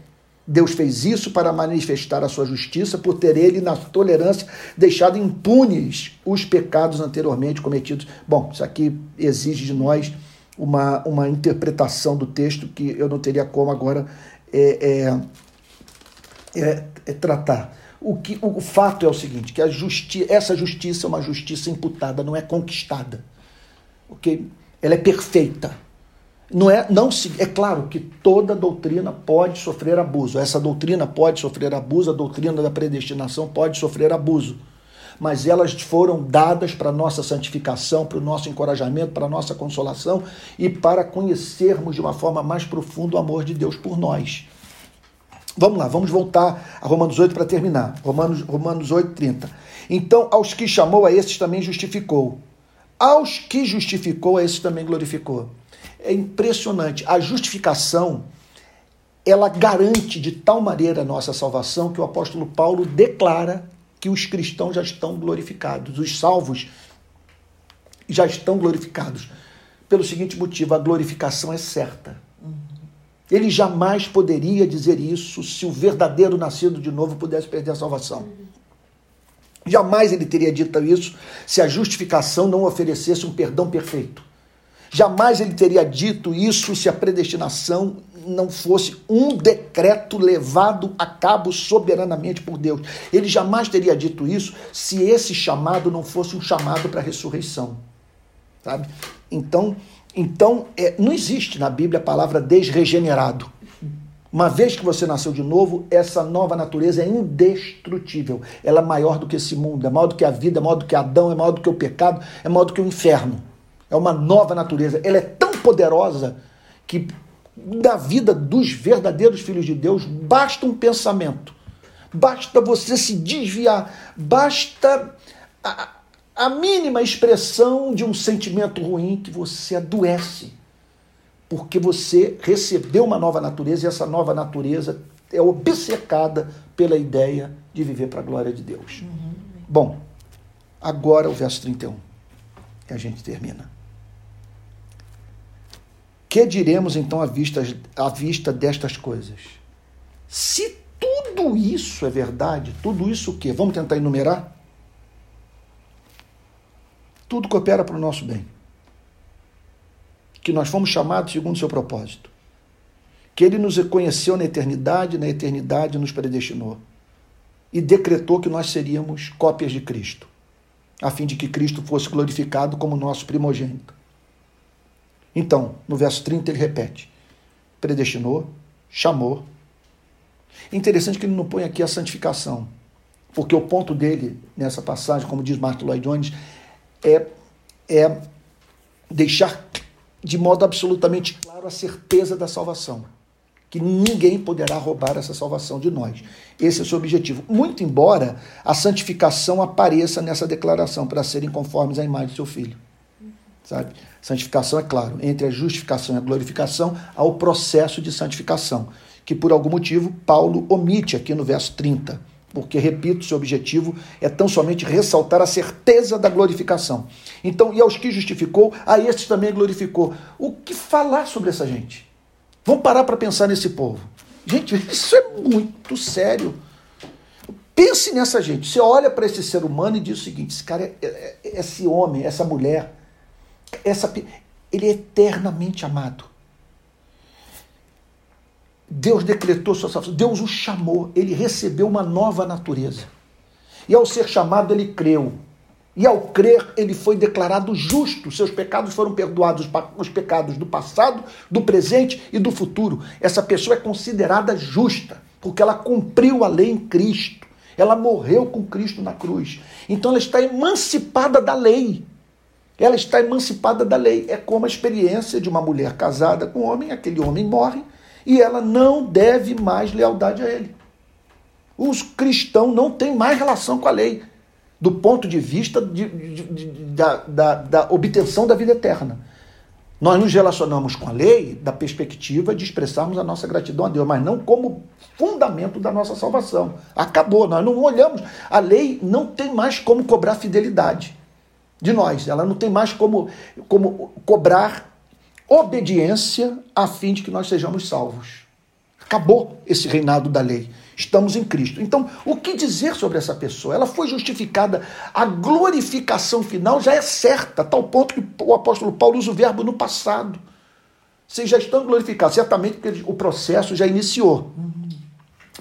Deus fez isso para manifestar a sua justiça, por ter ele, na tolerância, deixado impunes os pecados anteriormente cometidos. Bom, isso aqui exige de nós uma, uma interpretação do texto que eu não teria como agora é, é, é, é tratar. O, que, o, fato é o seguinte, que a justi essa justiça é uma justiça imputada, não é conquistada. Okay? Ela é perfeita. Não é, não se, é claro que toda doutrina pode sofrer abuso. Essa doutrina pode sofrer abuso, a doutrina da predestinação pode sofrer abuso. Mas elas foram dadas para nossa santificação, para o nosso encorajamento, para nossa consolação e para conhecermos de uma forma mais profunda o amor de Deus por nós. Vamos lá, vamos voltar a Romanos 8 para terminar. Romanos, Romanos 8, 30. Então, aos que chamou, a esses também justificou. Aos que justificou, a esses também glorificou. É impressionante. A justificação ela garante de tal maneira a nossa salvação que o apóstolo Paulo declara que os cristãos já estão glorificados, os salvos já estão glorificados. Pelo seguinte motivo, a glorificação é certa. Ele jamais poderia dizer isso se o verdadeiro nascido de novo pudesse perder a salvação. Jamais ele teria dito isso se a justificação não oferecesse um perdão perfeito. Jamais ele teria dito isso se a predestinação não fosse um decreto levado a cabo soberanamente por Deus. Ele jamais teria dito isso se esse chamado não fosse um chamado para a ressurreição. Sabe? Então, então é, não existe na Bíblia a palavra desregenerado. Uma vez que você nasceu de novo, essa nova natureza é indestrutível. Ela é maior do que esse mundo, é maior do que a vida, é maior do que Adão, é maior do que o pecado, é maior do que o inferno. É uma nova natureza. Ela é tão poderosa que na vida dos verdadeiros filhos de Deus basta um pensamento, basta você se desviar, basta a, a mínima expressão de um sentimento ruim que você adoece porque você recebeu uma nova natureza e essa nova natureza é obcecada pela ideia de viver para a glória de Deus. Uhum. Bom, agora o verso 31. E a gente termina. Que diremos então à vista, à vista destas coisas? Se tudo isso é verdade, tudo isso o quê? Vamos tentar enumerar? Tudo coopera para o nosso bem que nós fomos chamados segundo o seu propósito. Que ele nos reconheceu na eternidade, na eternidade nos predestinou. E decretou que nós seríamos cópias de Cristo, a fim de que Cristo fosse glorificado como nosso primogênito. Então, no verso 30 ele repete: predestinou, chamou. Interessante que ele não põe aqui a santificação, porque o ponto dele nessa passagem, como diz Martin Lloyd Jones, é, é deixar de modo absolutamente claro a certeza da salvação. Que ninguém poderá roubar essa salvação de nós. Esse é o seu objetivo. Muito embora a santificação apareça nessa declaração, para serem conformes à imagem do seu filho. Sabe? Santificação, é claro, entre a justificação e a glorificação, há o processo de santificação, que por algum motivo Paulo omite aqui no verso 30 porque, repito, seu objetivo é tão somente ressaltar a certeza da glorificação. Então, e aos que justificou, a estes também glorificou. O que falar sobre essa gente? Vamos parar para pensar nesse povo. Gente, isso é muito sério. Pense nessa gente. Você olha para esse ser humano e diz o seguinte: esse cara, é, é, é, esse homem, essa mulher, essa, ele é eternamente amado. Deus decretou sua salvação, Deus o chamou, ele recebeu uma nova natureza. E ao ser chamado, ele creu. E ao crer, ele foi declarado justo. Seus pecados foram perdoados, os pecados do passado, do presente e do futuro. Essa pessoa é considerada justa, porque ela cumpriu a lei em Cristo. Ela morreu com Cristo na cruz. Então ela está emancipada da lei. Ela está emancipada da lei. É como a experiência de uma mulher casada com um homem, aquele homem morre, e ela não deve mais lealdade a ele. Os cristãos não têm mais relação com a lei, do ponto de vista de, de, de, da, da, da obtenção da vida eterna. Nós nos relacionamos com a lei da perspectiva de expressarmos a nossa gratidão a Deus, mas não como fundamento da nossa salvação. Acabou, nós não olhamos. A lei não tem mais como cobrar fidelidade de nós, ela não tem mais como, como cobrar obediência a fim de que nós sejamos salvos. Acabou esse reinado da lei. Estamos em Cristo. Então, o que dizer sobre essa pessoa? Ela foi justificada. A glorificação final já é certa, a tal ponto que o apóstolo Paulo usa o verbo no passado. Vocês já estão glorificados, certamente porque o processo já iniciou.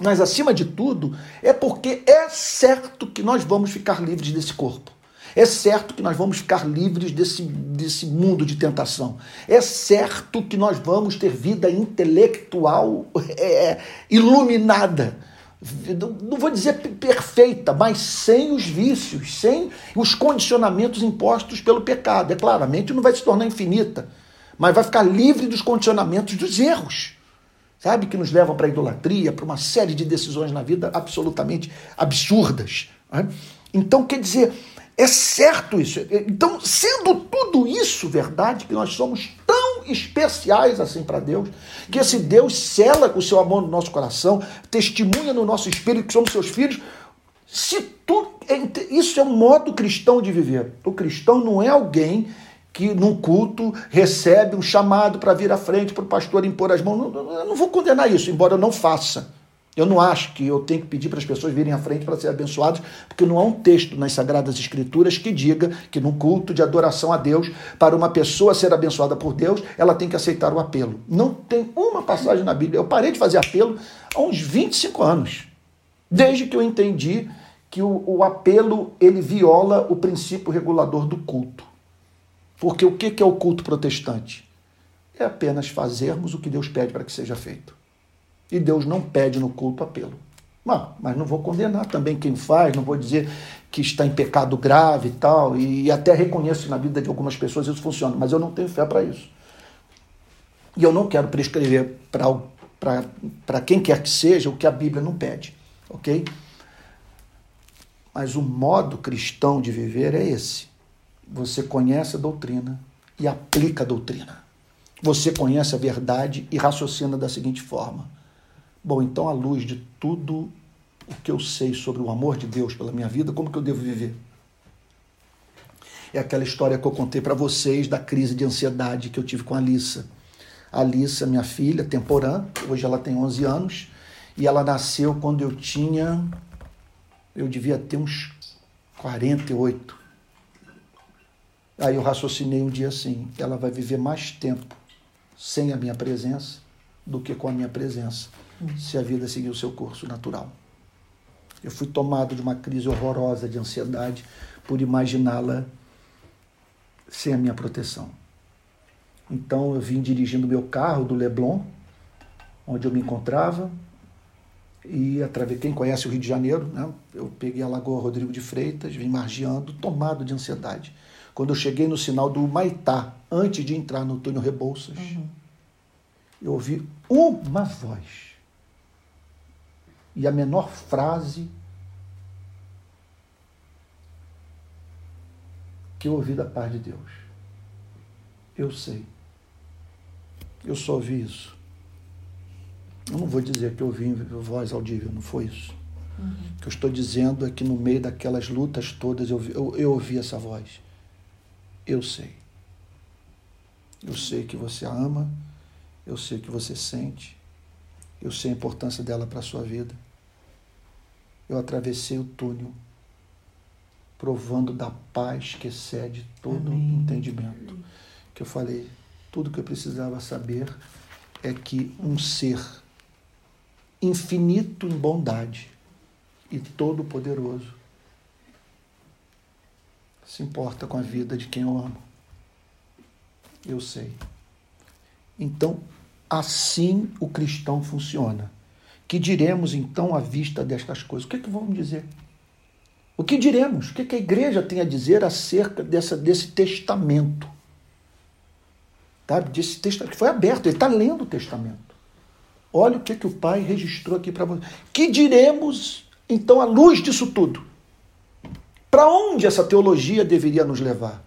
Mas, acima de tudo, é porque é certo que nós vamos ficar livres desse corpo. É certo que nós vamos ficar livres desse, desse mundo de tentação. É certo que nós vamos ter vida intelectual é, é iluminada. Não vou dizer perfeita, mas sem os vícios, sem os condicionamentos impostos pelo pecado. É claro, a mente não vai se tornar infinita, mas vai ficar livre dos condicionamentos dos erros sabe? Que nos levam para a idolatria, para uma série de decisões na vida absolutamente absurdas. Né? Então, quer dizer, é certo isso. Então, sendo tudo isso verdade, que nós somos tão especiais assim para Deus, que esse Deus cela com o seu amor no nosso coração, testemunha no nosso espírito que somos seus filhos. Se tu, isso é um modo cristão de viver. O cristão não é alguém que num culto recebe um chamado para vir à frente para o pastor impor as mãos. Eu não vou condenar isso, embora eu não faça. Eu não acho que eu tenho que pedir para as pessoas virem à frente para serem abençoados, porque não há um texto nas Sagradas Escrituras que diga que num culto de adoração a Deus, para uma pessoa ser abençoada por Deus, ela tem que aceitar o apelo. Não tem uma passagem na Bíblia. Eu parei de fazer apelo há uns 25 anos, desde que eu entendi que o, o apelo ele viola o princípio regulador do culto. Porque o que é o culto protestante? É apenas fazermos o que Deus pede para que seja feito. E Deus não pede no culto apelo. Não, mas não vou condenar também quem faz, não vou dizer que está em pecado grave e tal, e até reconheço que na vida de algumas pessoas isso funciona, mas eu não tenho fé para isso. E eu não quero prescrever para quem quer que seja o que a Bíblia não pede, ok? Mas o modo cristão de viver é esse. Você conhece a doutrina e aplica a doutrina. Você conhece a verdade e raciocina da seguinte forma: Bom, então, à luz de tudo o que eu sei sobre o amor de Deus pela minha vida, como que eu devo viver? É aquela história que eu contei para vocês da crise de ansiedade que eu tive com a Alissa. A Alissa, minha filha, temporã, hoje ela tem 11 anos, e ela nasceu quando eu tinha, eu devia ter uns 48. Aí eu raciocinei um dia assim: ela vai viver mais tempo sem a minha presença do que com a minha presença se a vida seguir o seu curso natural. Eu fui tomado de uma crise horrorosa de ansiedade por imaginá-la sem a minha proteção. Então eu vim dirigindo meu carro do Leblon, onde eu me encontrava, e através quem conhece o Rio de Janeiro, né? Eu peguei a Lagoa Rodrigo de Freitas, vim margeando, tomado de ansiedade. Quando eu cheguei no sinal do Maitá, antes de entrar no túnel Rebouças, uhum. eu ouvi uma voz e a menor frase que eu ouvi da paz de Deus. Eu sei. Eu só ouvi isso. Eu não vou dizer que eu ouvi voz audível, não foi isso. Uhum. O que eu estou dizendo é que no meio daquelas lutas todas eu, eu, eu ouvi essa voz. Eu sei. Eu sei que você a ama, eu sei que você sente, eu sei a importância dela para a sua vida. Eu atravessei o túnel, provando da paz que excede todo Amém. entendimento. Que eu falei, tudo que eu precisava saber é que um ser infinito em bondade e todo-poderoso se importa com a vida de quem eu amo. Eu sei. Então, Assim o cristão funciona. Que diremos então à vista destas coisas? O que, é que vamos dizer? O que diremos? O que, é que a igreja tem a dizer acerca dessa, desse testamento? Sabe? Desse testamento que foi aberto, ele está lendo o testamento. Olha o que, é que o Pai registrou aqui para você. Que diremos então à luz disso tudo? Para onde essa teologia deveria nos levar?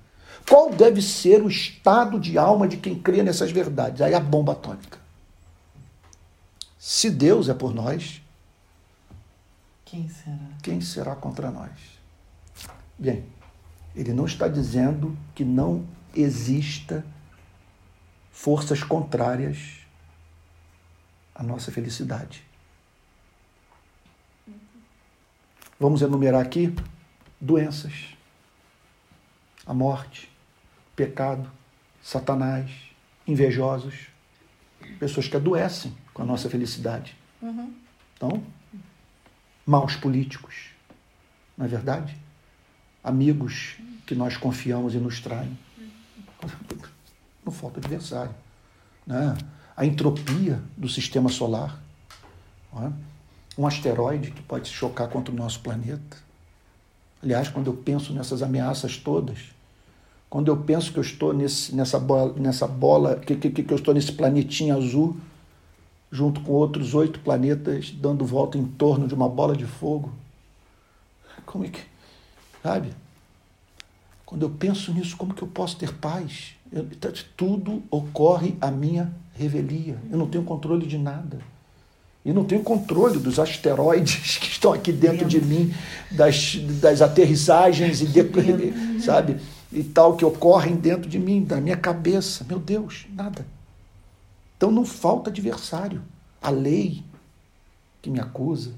Qual deve ser o estado de alma de quem crê nessas verdades? Aí a bomba atômica. Se Deus é por nós, quem será? Quem será contra nós? Bem, ele não está dizendo que não exista forças contrárias à nossa felicidade. Vamos enumerar aqui doenças, a morte, pecado, Satanás, invejosos, pessoas que adoecem com a nossa felicidade. Uhum. Então, maus políticos, não é verdade? Amigos que nós confiamos e nos traem. Não falta adversário. Né? A entropia do sistema solar. É? Um asteroide que pode se chocar contra o nosso planeta. Aliás, quando eu penso nessas ameaças todas, quando eu penso que eu estou nesse, nessa bola, nessa bola que, que, que eu estou nesse planetinho azul, junto com outros oito planetas, dando volta em torno de uma bola de fogo. Como é que. Sabe? Quando eu penso nisso, como que eu posso ter paz? Eu, tudo ocorre à minha revelia. Eu não tenho controle de nada. E não tenho controle dos asteroides que estão aqui dentro de mim, das, das aterrissagens e de, sabe? E tal que ocorrem dentro de mim, da minha cabeça. Meu Deus, nada. Então não falta adversário. A lei que me acusa,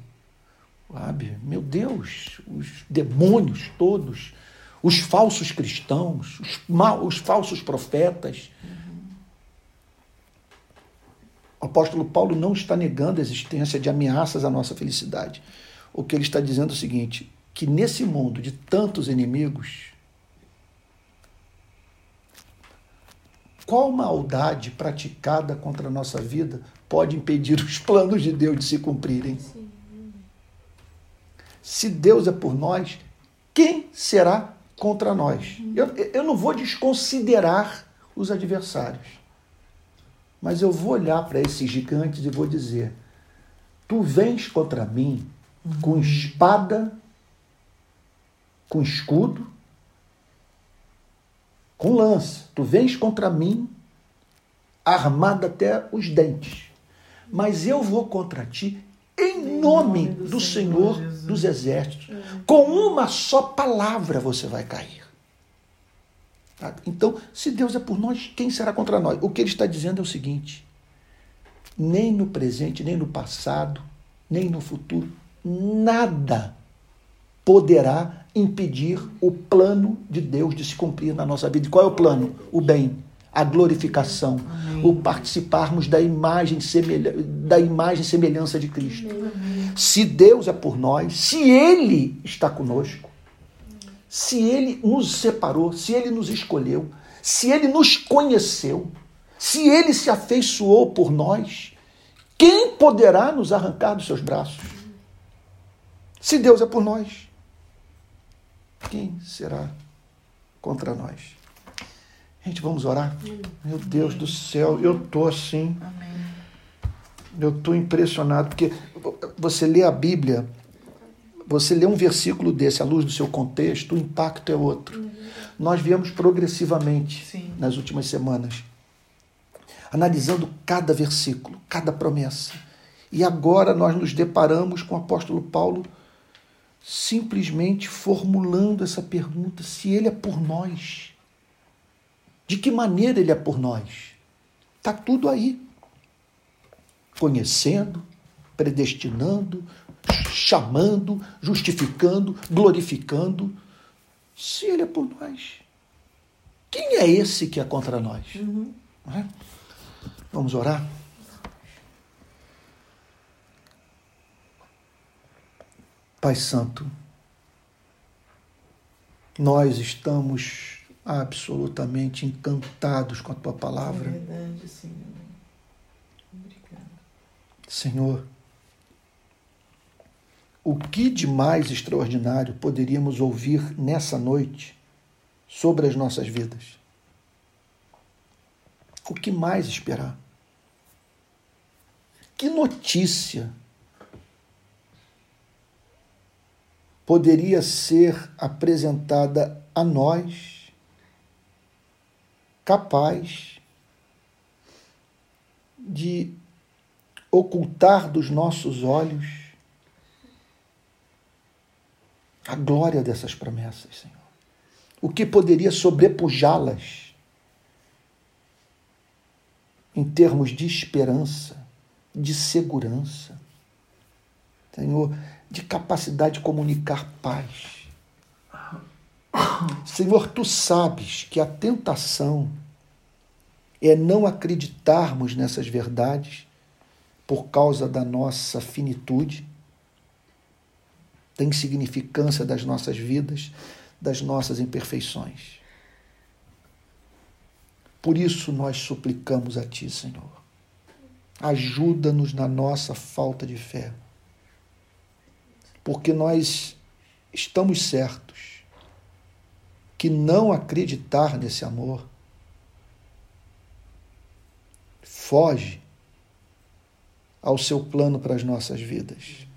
sabe? Meu Deus, os demônios todos, os falsos cristãos, os, os falsos profetas, o apóstolo Paulo não está negando a existência de ameaças à nossa felicidade. O que ele está dizendo é o seguinte: que nesse mundo de tantos inimigos, qual maldade praticada contra a nossa vida pode impedir os planos de Deus de se cumprirem? Se Deus é por nós, quem será contra nós? Eu, eu não vou desconsiderar os adversários. Mas eu vou olhar para esses gigantes e vou dizer: Tu vens contra mim com espada, com escudo, com lança. Tu vens contra mim armado até os dentes. Mas eu vou contra ti em nome do Senhor dos Exércitos. Com uma só palavra você vai cair. Tá? Então, se Deus é por nós, quem será contra nós? O que ele está dizendo é o seguinte: nem no presente, nem no passado, nem no futuro, nada poderá impedir o plano de Deus de se cumprir na nossa vida. E qual é o plano? O bem, a glorificação, Amém. o participarmos da imagem, semelha, da imagem e semelhança de Cristo. Amém. Se Deus é por nós, se Ele está conosco, se ele nos separou, se ele nos escolheu, se ele nos conheceu, se ele se afeiçoou por nós, quem poderá nos arrancar dos seus braços? Se Deus é por nós, quem será contra nós? Gente, vamos orar? Meu Deus do céu, eu tô assim. Eu tô impressionado porque você lê a Bíblia você lê um versículo desse à luz do seu contexto, o impacto é outro. Uhum. Nós viemos progressivamente Sim. nas últimas semanas, analisando cada versículo, cada promessa. E agora nós nos deparamos com o apóstolo Paulo simplesmente formulando essa pergunta: se ele é por nós, de que maneira ele é por nós? Está tudo aí. Conhecendo, predestinando, chamando, justificando, glorificando. Se Ele é por nós, quem é esse que é contra nós? Uhum. É? Vamos orar? Pai Santo, nós estamos absolutamente encantados com a tua palavra. É verdade, Senhor. Obrigado. Senhor, o que de mais extraordinário poderíamos ouvir nessa noite sobre as nossas vidas? O que mais esperar? Que notícia poderia ser apresentada a nós capaz de ocultar dos nossos olhos a glória dessas promessas, Senhor. O que poderia sobrepujá-las em termos de esperança, de segurança, Senhor, de capacidade de comunicar paz. Senhor, tu sabes que a tentação é não acreditarmos nessas verdades por causa da nossa finitude da insignificância das nossas vidas, das nossas imperfeições. Por isso nós suplicamos a Ti, Senhor. Ajuda-nos na nossa falta de fé. Porque nós estamos certos que não acreditar nesse amor foge ao seu plano para as nossas vidas.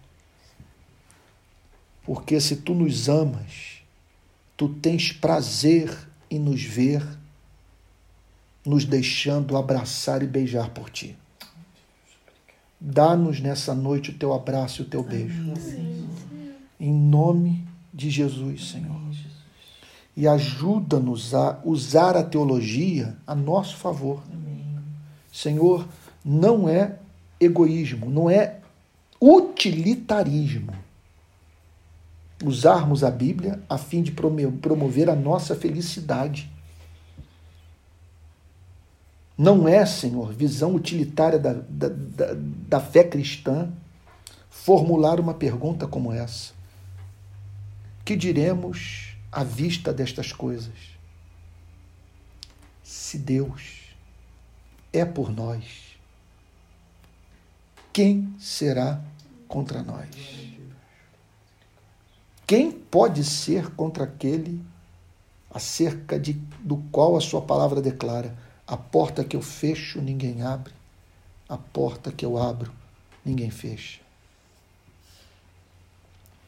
Porque se tu nos amas, tu tens prazer em nos ver nos deixando abraçar e beijar por ti. Dá-nos nessa noite o teu abraço e o teu beijo. Em nome de Jesus, Senhor. E ajuda-nos a usar a teologia a nosso favor. Senhor, não é egoísmo, não é utilitarismo. Usarmos a Bíblia a fim de promover a nossa felicidade. Não é, Senhor, visão utilitária da, da, da, da fé cristã formular uma pergunta como essa. Que diremos à vista destas coisas? Se Deus é por nós, quem será contra nós? Quem pode ser contra aquele acerca de, do qual a sua palavra declara: a porta que eu fecho, ninguém abre, a porta que eu abro, ninguém fecha.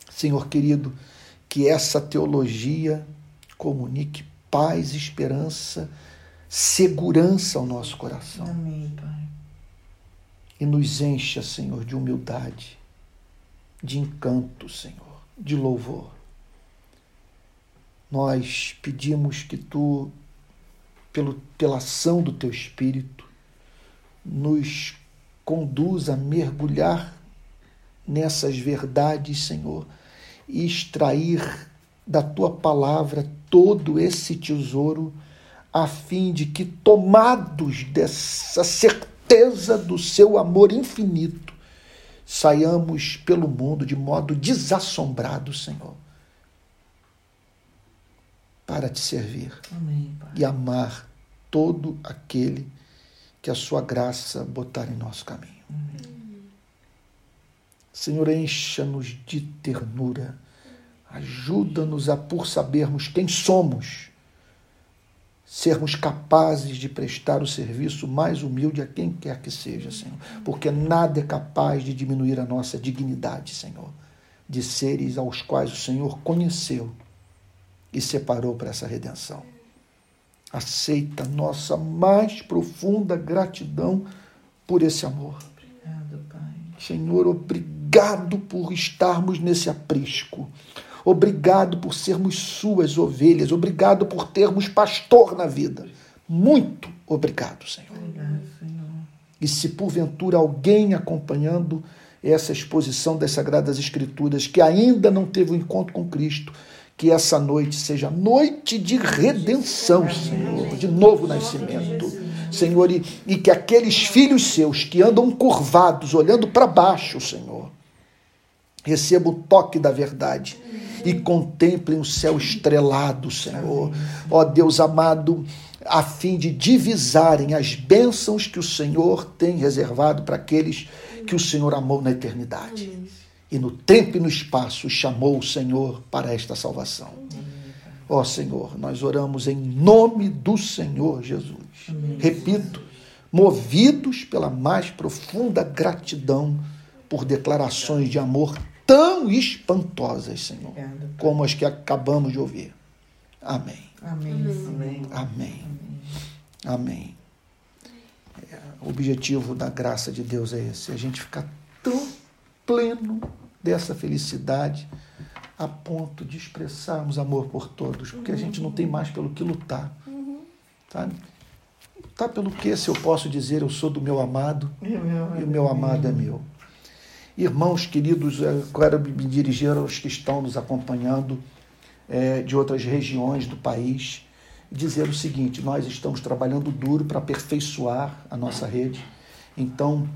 Senhor querido, que essa teologia comunique paz, esperança, segurança ao nosso coração. Amém, Pai. E nos encha, Senhor, de humildade, de encanto, Senhor, de louvor. Nós pedimos que tu, pelo, pela ação do teu Espírito, nos conduza a mergulhar nessas verdades, Senhor, e extrair da tua palavra todo esse tesouro, a fim de que, tomados dessa certeza do seu amor infinito, saiamos pelo mundo de modo desassombrado, Senhor, para te servir Amém, e amar todo aquele que a sua graça botar em nosso caminho. Amém. Senhor, encha-nos de ternura, ajuda-nos a, por sabermos quem somos, sermos capazes de prestar o serviço mais humilde a quem quer que seja, Senhor, porque nada é capaz de diminuir a nossa dignidade, Senhor, de seres aos quais o Senhor conheceu e separou para essa redenção. Aceita nossa mais profunda gratidão por esse amor. Obrigado, Pai. Senhor, obrigado por estarmos nesse aprisco. Obrigado por sermos suas ovelhas. Obrigado por termos pastor na vida. Muito obrigado, Senhor. Obrigado, Senhor. E se porventura alguém acompanhando essa exposição das Sagradas Escrituras que ainda não teve o um encontro com Cristo, que essa noite seja noite de redenção, Senhor, de novo nascimento. Senhor, e, e que aqueles filhos seus que andam curvados, olhando para baixo, Senhor, recebam o toque da verdade e contemplem o céu estrelado, Senhor. Ó Deus amado, a fim de divisarem as bênçãos que o Senhor tem reservado para aqueles que o Senhor amou na eternidade. E no tempo e no espaço chamou o Senhor para esta salvação. Ó Senhor, nós oramos em nome do Senhor Jesus. Repito, movidos pela mais profunda gratidão por declarações de amor tão espantosas, Senhor, como as que acabamos de ouvir. Amém. Amém. Amém. Amém. Amém. É, o objetivo da graça de Deus é esse: a gente ficar tão pleno dessa felicidade a ponto de expressarmos amor por todos, porque a gente não tem mais pelo que lutar. Sabe? Lutar pelo que, se eu posso dizer, eu sou do meu amado E o meu, e o meu amado é meu. Irmãos queridos, eu quero me dirigir aos que estão nos acompanhando é, de outras regiões do país dizer o seguinte: nós estamos trabalhando duro para aperfeiçoar a nossa rede. Então,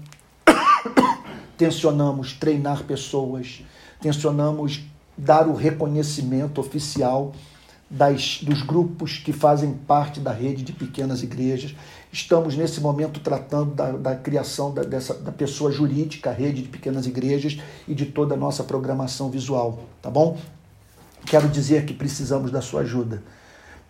tensionamos treinar pessoas, tensionamos dar o reconhecimento oficial das, dos grupos que fazem parte da rede de pequenas igrejas. Estamos, nesse momento, tratando da, da criação da, dessa, da pessoa jurídica, a rede de pequenas igrejas, e de toda a nossa programação visual, tá bom? Quero dizer que precisamos da sua ajuda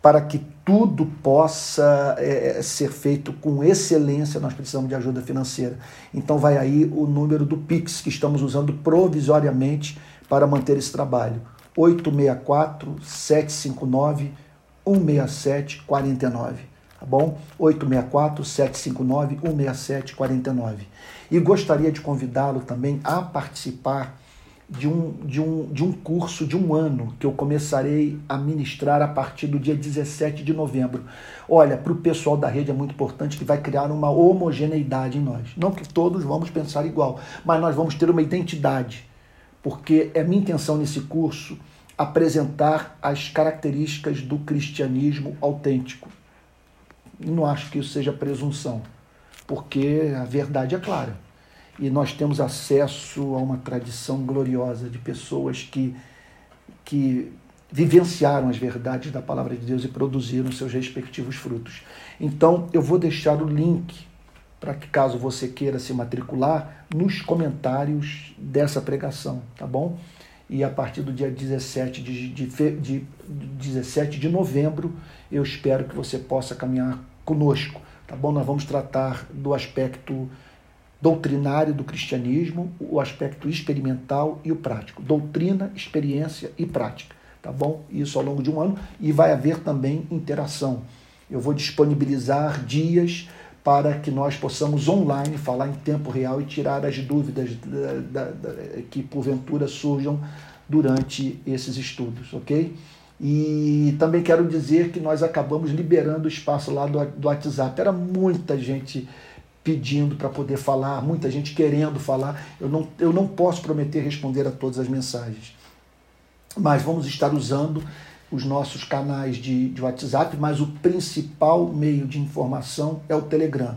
para que tudo possa é, ser feito com excelência, nós precisamos de ajuda financeira. Então vai aí o número do Pix que estamos usando provisoriamente para manter esse trabalho. 864 759 167 49. tá bom? 864-759-167-49. E gostaria de convidá-lo também a participar de um, de, um, de um curso de um ano que eu começarei a ministrar a partir do dia 17 de novembro. Olha, para o pessoal da rede é muito importante que vai criar uma homogeneidade em nós. Não que todos vamos pensar igual, mas nós vamos ter uma identidade. Porque é minha intenção nesse curso apresentar as características do cristianismo autêntico. Não acho que isso seja presunção, porque a verdade é clara e nós temos acesso a uma tradição gloriosa de pessoas que, que vivenciaram as verdades da palavra de Deus e produziram seus respectivos frutos. Então, eu vou deixar o link para que, caso você queira se matricular, nos comentários dessa pregação, tá bom? E a partir do dia 17 de, de, de, de 17 de novembro, eu espero que você possa caminhar conosco, tá bom? Nós vamos tratar do aspecto doutrinário do cristianismo, o aspecto experimental e o prático. Doutrina, experiência e prática. Tá bom? Isso ao longo de um ano e vai haver também interação. Eu vou disponibilizar dias para que nós possamos online falar em tempo real e tirar as dúvidas da, da, da, que porventura surjam durante esses estudos, ok? E também quero dizer que nós acabamos liberando o espaço lá do, do WhatsApp. Era muita gente pedindo para poder falar, muita gente querendo falar. Eu não, eu não posso prometer responder a todas as mensagens. Mas vamos estar usando os nossos canais de, de WhatsApp, mas o principal meio de informação é o Telegram.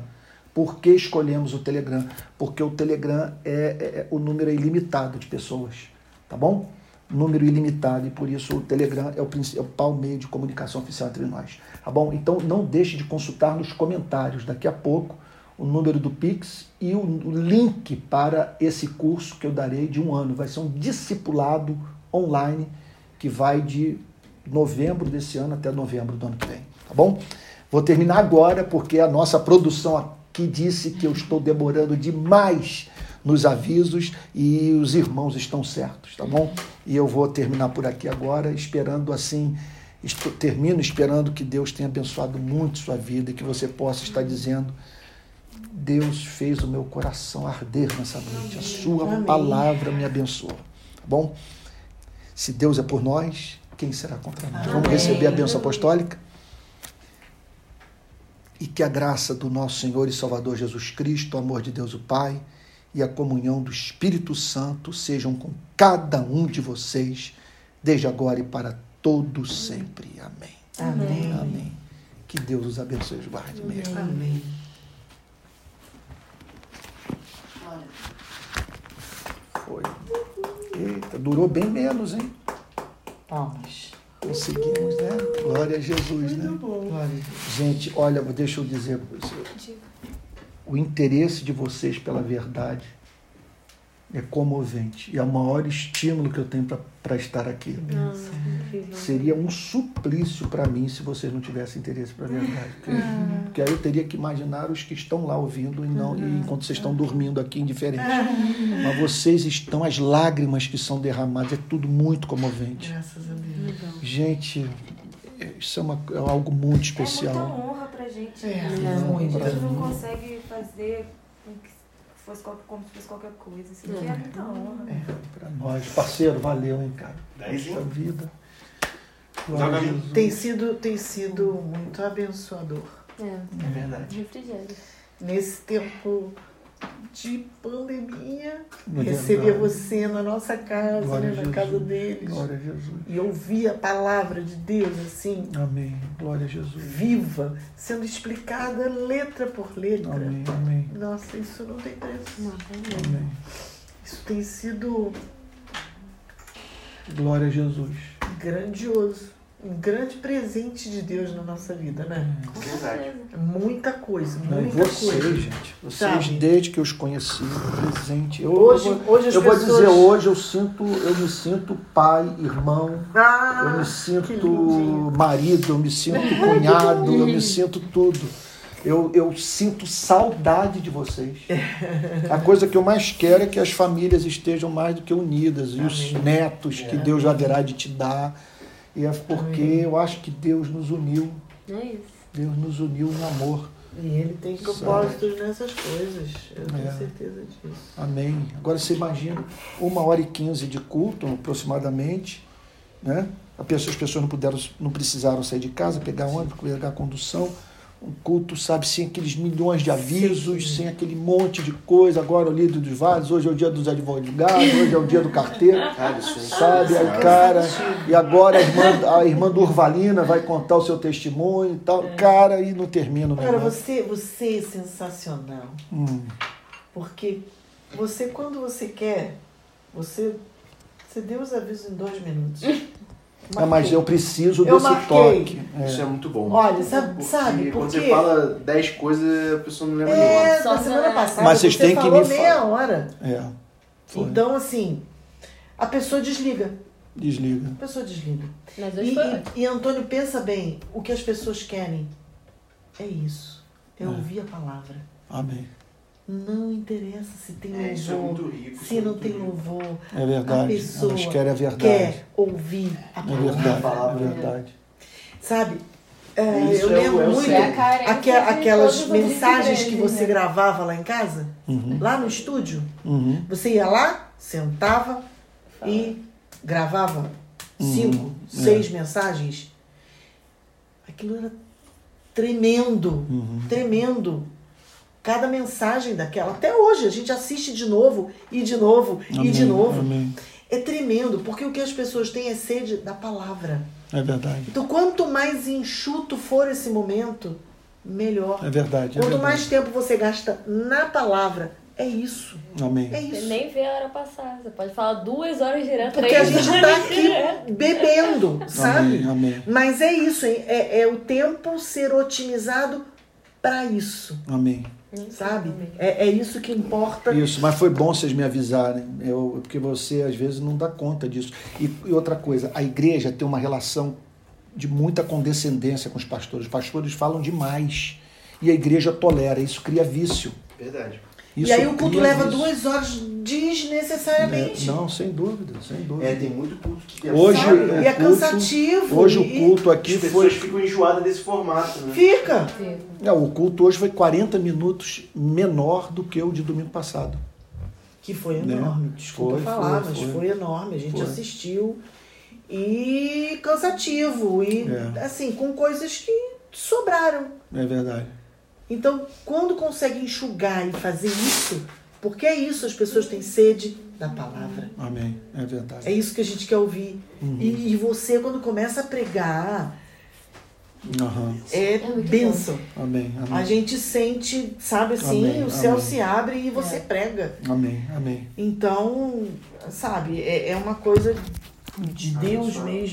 Por que escolhemos o Telegram? Porque o Telegram é, é, é o número é ilimitado de pessoas, tá bom? Número ilimitado e por isso o Telegram é o principal meio de comunicação oficial entre nós, tá bom? Então não deixe de consultar nos comentários. Daqui a pouco o número do Pix e o link para esse curso que eu darei de um ano. Vai ser um discipulado online que vai de novembro desse ano até novembro do ano que vem, tá bom? Vou terminar agora porque a nossa produção aqui disse que eu estou demorando demais nos avisos e os irmãos estão certos, tá bom? E eu vou terminar por aqui agora, esperando assim, termino esperando que Deus tenha abençoado muito sua vida e que você possa estar dizendo Deus fez o meu coração arder nessa noite. A sua Amém. palavra me abençoa. Tá bom? Se Deus é por nós, quem será contra nós? Amém. Vamos receber a bênção apostólica? E que a graça do nosso Senhor e Salvador Jesus Cristo, o amor de Deus o Pai e a comunhão do Espírito Santo sejam com cada um de vocês, desde agora e para todo sempre. Amém. Amém. Amém. Que Deus os abençoe e os guarde mesmo. Amém. Foi. Eita, durou bem menos, hein? Palmas. Conseguimos, né? Glória a Jesus, né? Glória. Gente, olha, deixa eu dizer para vocês. O interesse de vocês pela verdade é comovente. E é o maior estímulo que eu tenho para estar aqui. Nossa, Seria um suplício para mim se vocês não tivessem interesse para a verdade. Porque, ah. porque, aí eu teria que imaginar os que estão lá ouvindo e não e Ah. enquanto vocês estão dormindo aqui indiferentes. Mas vocês estão, as lágrimas que são derramadas, é tudo muito comovente. Graças a Deus. Gente, isso é, uma, é algo muito É muita especial. honra pra gente. É, né? muito. A gente não consegue fazer fosse como se fosse qualquer coisa. Isso aqui é, É. muita honra. Para nós, parceiro, valeu, hein, cara. Puxa vida. Tem sido, tem sido muito abençoador É, É verdade. refrigério. nesse tempo de pandemia. Receber verdade. você na nossa casa, Glória né, na Jesus. casa deles. Glória a Jesus. E ouvir a palavra de Deus assim, Amém. Glória a Jesus. viva, sendo explicada letra por letra. Amém, amém, Nossa, isso não tem preço. Não, tá mesmo. amém. Isso tem sido Glória a Jesus. grandioso. Um grande presente de Deus na nossa vida, né? Com Verdade. Muita coisa, Não, e muita vocês, coisa. gente, vocês Sabe? desde que eu os conheci, presente. Eu, Hoje, eu vou, hoje as eu vou pessoas... dizer hoje, eu sinto, eu me sinto pai, irmão, Ah, eu me sinto marido, eu me sinto cunhado, eu me sinto tudo. Eu, eu sinto saudade de vocês. A coisa que eu mais quero é que as famílias estejam mais do que unidas e os Amém. netos que É. Deus haverá de te dar. E é porque eu acho que Deus nos uniu É isso. Deus nos uniu em amor. E ele tem propósitos nessas coisas. Eu tenho É. certeza disso. Amém. Agora você imagina uma hora e quinze de culto, aproximadamente, né? Pessoa- As pessoas não puderam, não precisaram sair de casa, pegar ônibus, pegar condução. Um culto, sabe, sem aqueles milhões de avisos, sem aquele monte de coisa. Agora o líder dos vales, hoje é o dia dos advogados, hoje é o dia do carteiro. É Sabe, aí, cara, e agora a irmã, a irmã Durvalina vai contar o seu testemunho e tal. Cara, e não termina o Cara, você, você é sensacional. Hum, Porque você, quando você quer, você, você deu os avisos em dois minutos. é, mas eu preciso Eu desse marquei. toque. É. Isso é muito bom. Olha, sabe, Porque sabe quando por você quê? fala 10 coisas, a pessoa não lembra É, nenhuma. Só na semana na- passada Mas vocês você têm que falou me meia hora. É, foi. Então, assim, a pessoa desliga. Desliga. A pessoa desliga. Mas E, e, e, Antônio, pensa bem, o que as pessoas querem é isso. É, É. ouvir a palavra. Amém. Não interessa se tem É, isso é louvor, muito rico. se é não tem rico. louvor. É A verdade. pessoa Elas querem a verdade. quer ouvir a É palavra. verdade. A palavra, é verdade. Sabe? É, Isso eu é lembro é o muito. É a de aquelas mensagens que você né? gravava lá em casa, Uhum. lá no estúdio. Uhum. Você ia lá, sentava e gravava cinco, Uhum. seis mensagens. Aquilo era tremendo, Uhum. tremendo. Cada mensagem daquela, até hoje, a gente assiste de novo, e de novo, e de Amém, novo. Amém. É tremendo, porque o que as pessoas têm é sede da palavra. É verdade. Então, quanto mais enxuto for esse momento, melhor. É verdade. É Quanto verdade. mais tempo você gasta na palavra, é isso. Amém. É Você isso. nem vê a hora passar. Você pode falar duas horas direto, Porque três a gente horas tá aqui bebendo, sabe? Amém. Amém. Mas é isso, hein? é, é o tempo ser otimizado para isso, Amém. Sabe? É, é isso que importa. Isso, mas foi bom vocês me avisarem, eu, porque você às vezes não dá conta disso. E, e outra coisa, a igreja tem uma relação de muita condescendência com os pastores. Os pastores falam demais e a igreja tolera, isso cria vício. Verdade. E Isso aí o culto leva vício. duas horas desnecessariamente. É, não, sem dúvida, sem dúvida. É, tem muito culto que tem Hoje sabe? o e é culto- cansativo. Hoje o e- culto As aqui pessoas foi. ficam enjoadas desse formato, né? Fica. É, o culto hoje foi 40 minutos menor do que o de domingo passado. Que foi Né? enorme. Desculpa Foi, falar, foi, mas foi. foi enorme. A gente Foi. assistiu. E cansativo. E É. assim, com coisas que sobraram. É verdade. Então, quando consegue enxugar e fazer isso, porque é isso, as pessoas têm sede da palavra. Amém. É É verdade. isso que a gente quer ouvir. Uhum. E, e você, quando começa a pregar, Aham. é, É bênção. Amém. A Amém. gente sente, sabe assim, Amém, o céu amém. se abre e você É. prega. Amém. Amém. Então, sabe, é, é uma coisa de Deus mesmo.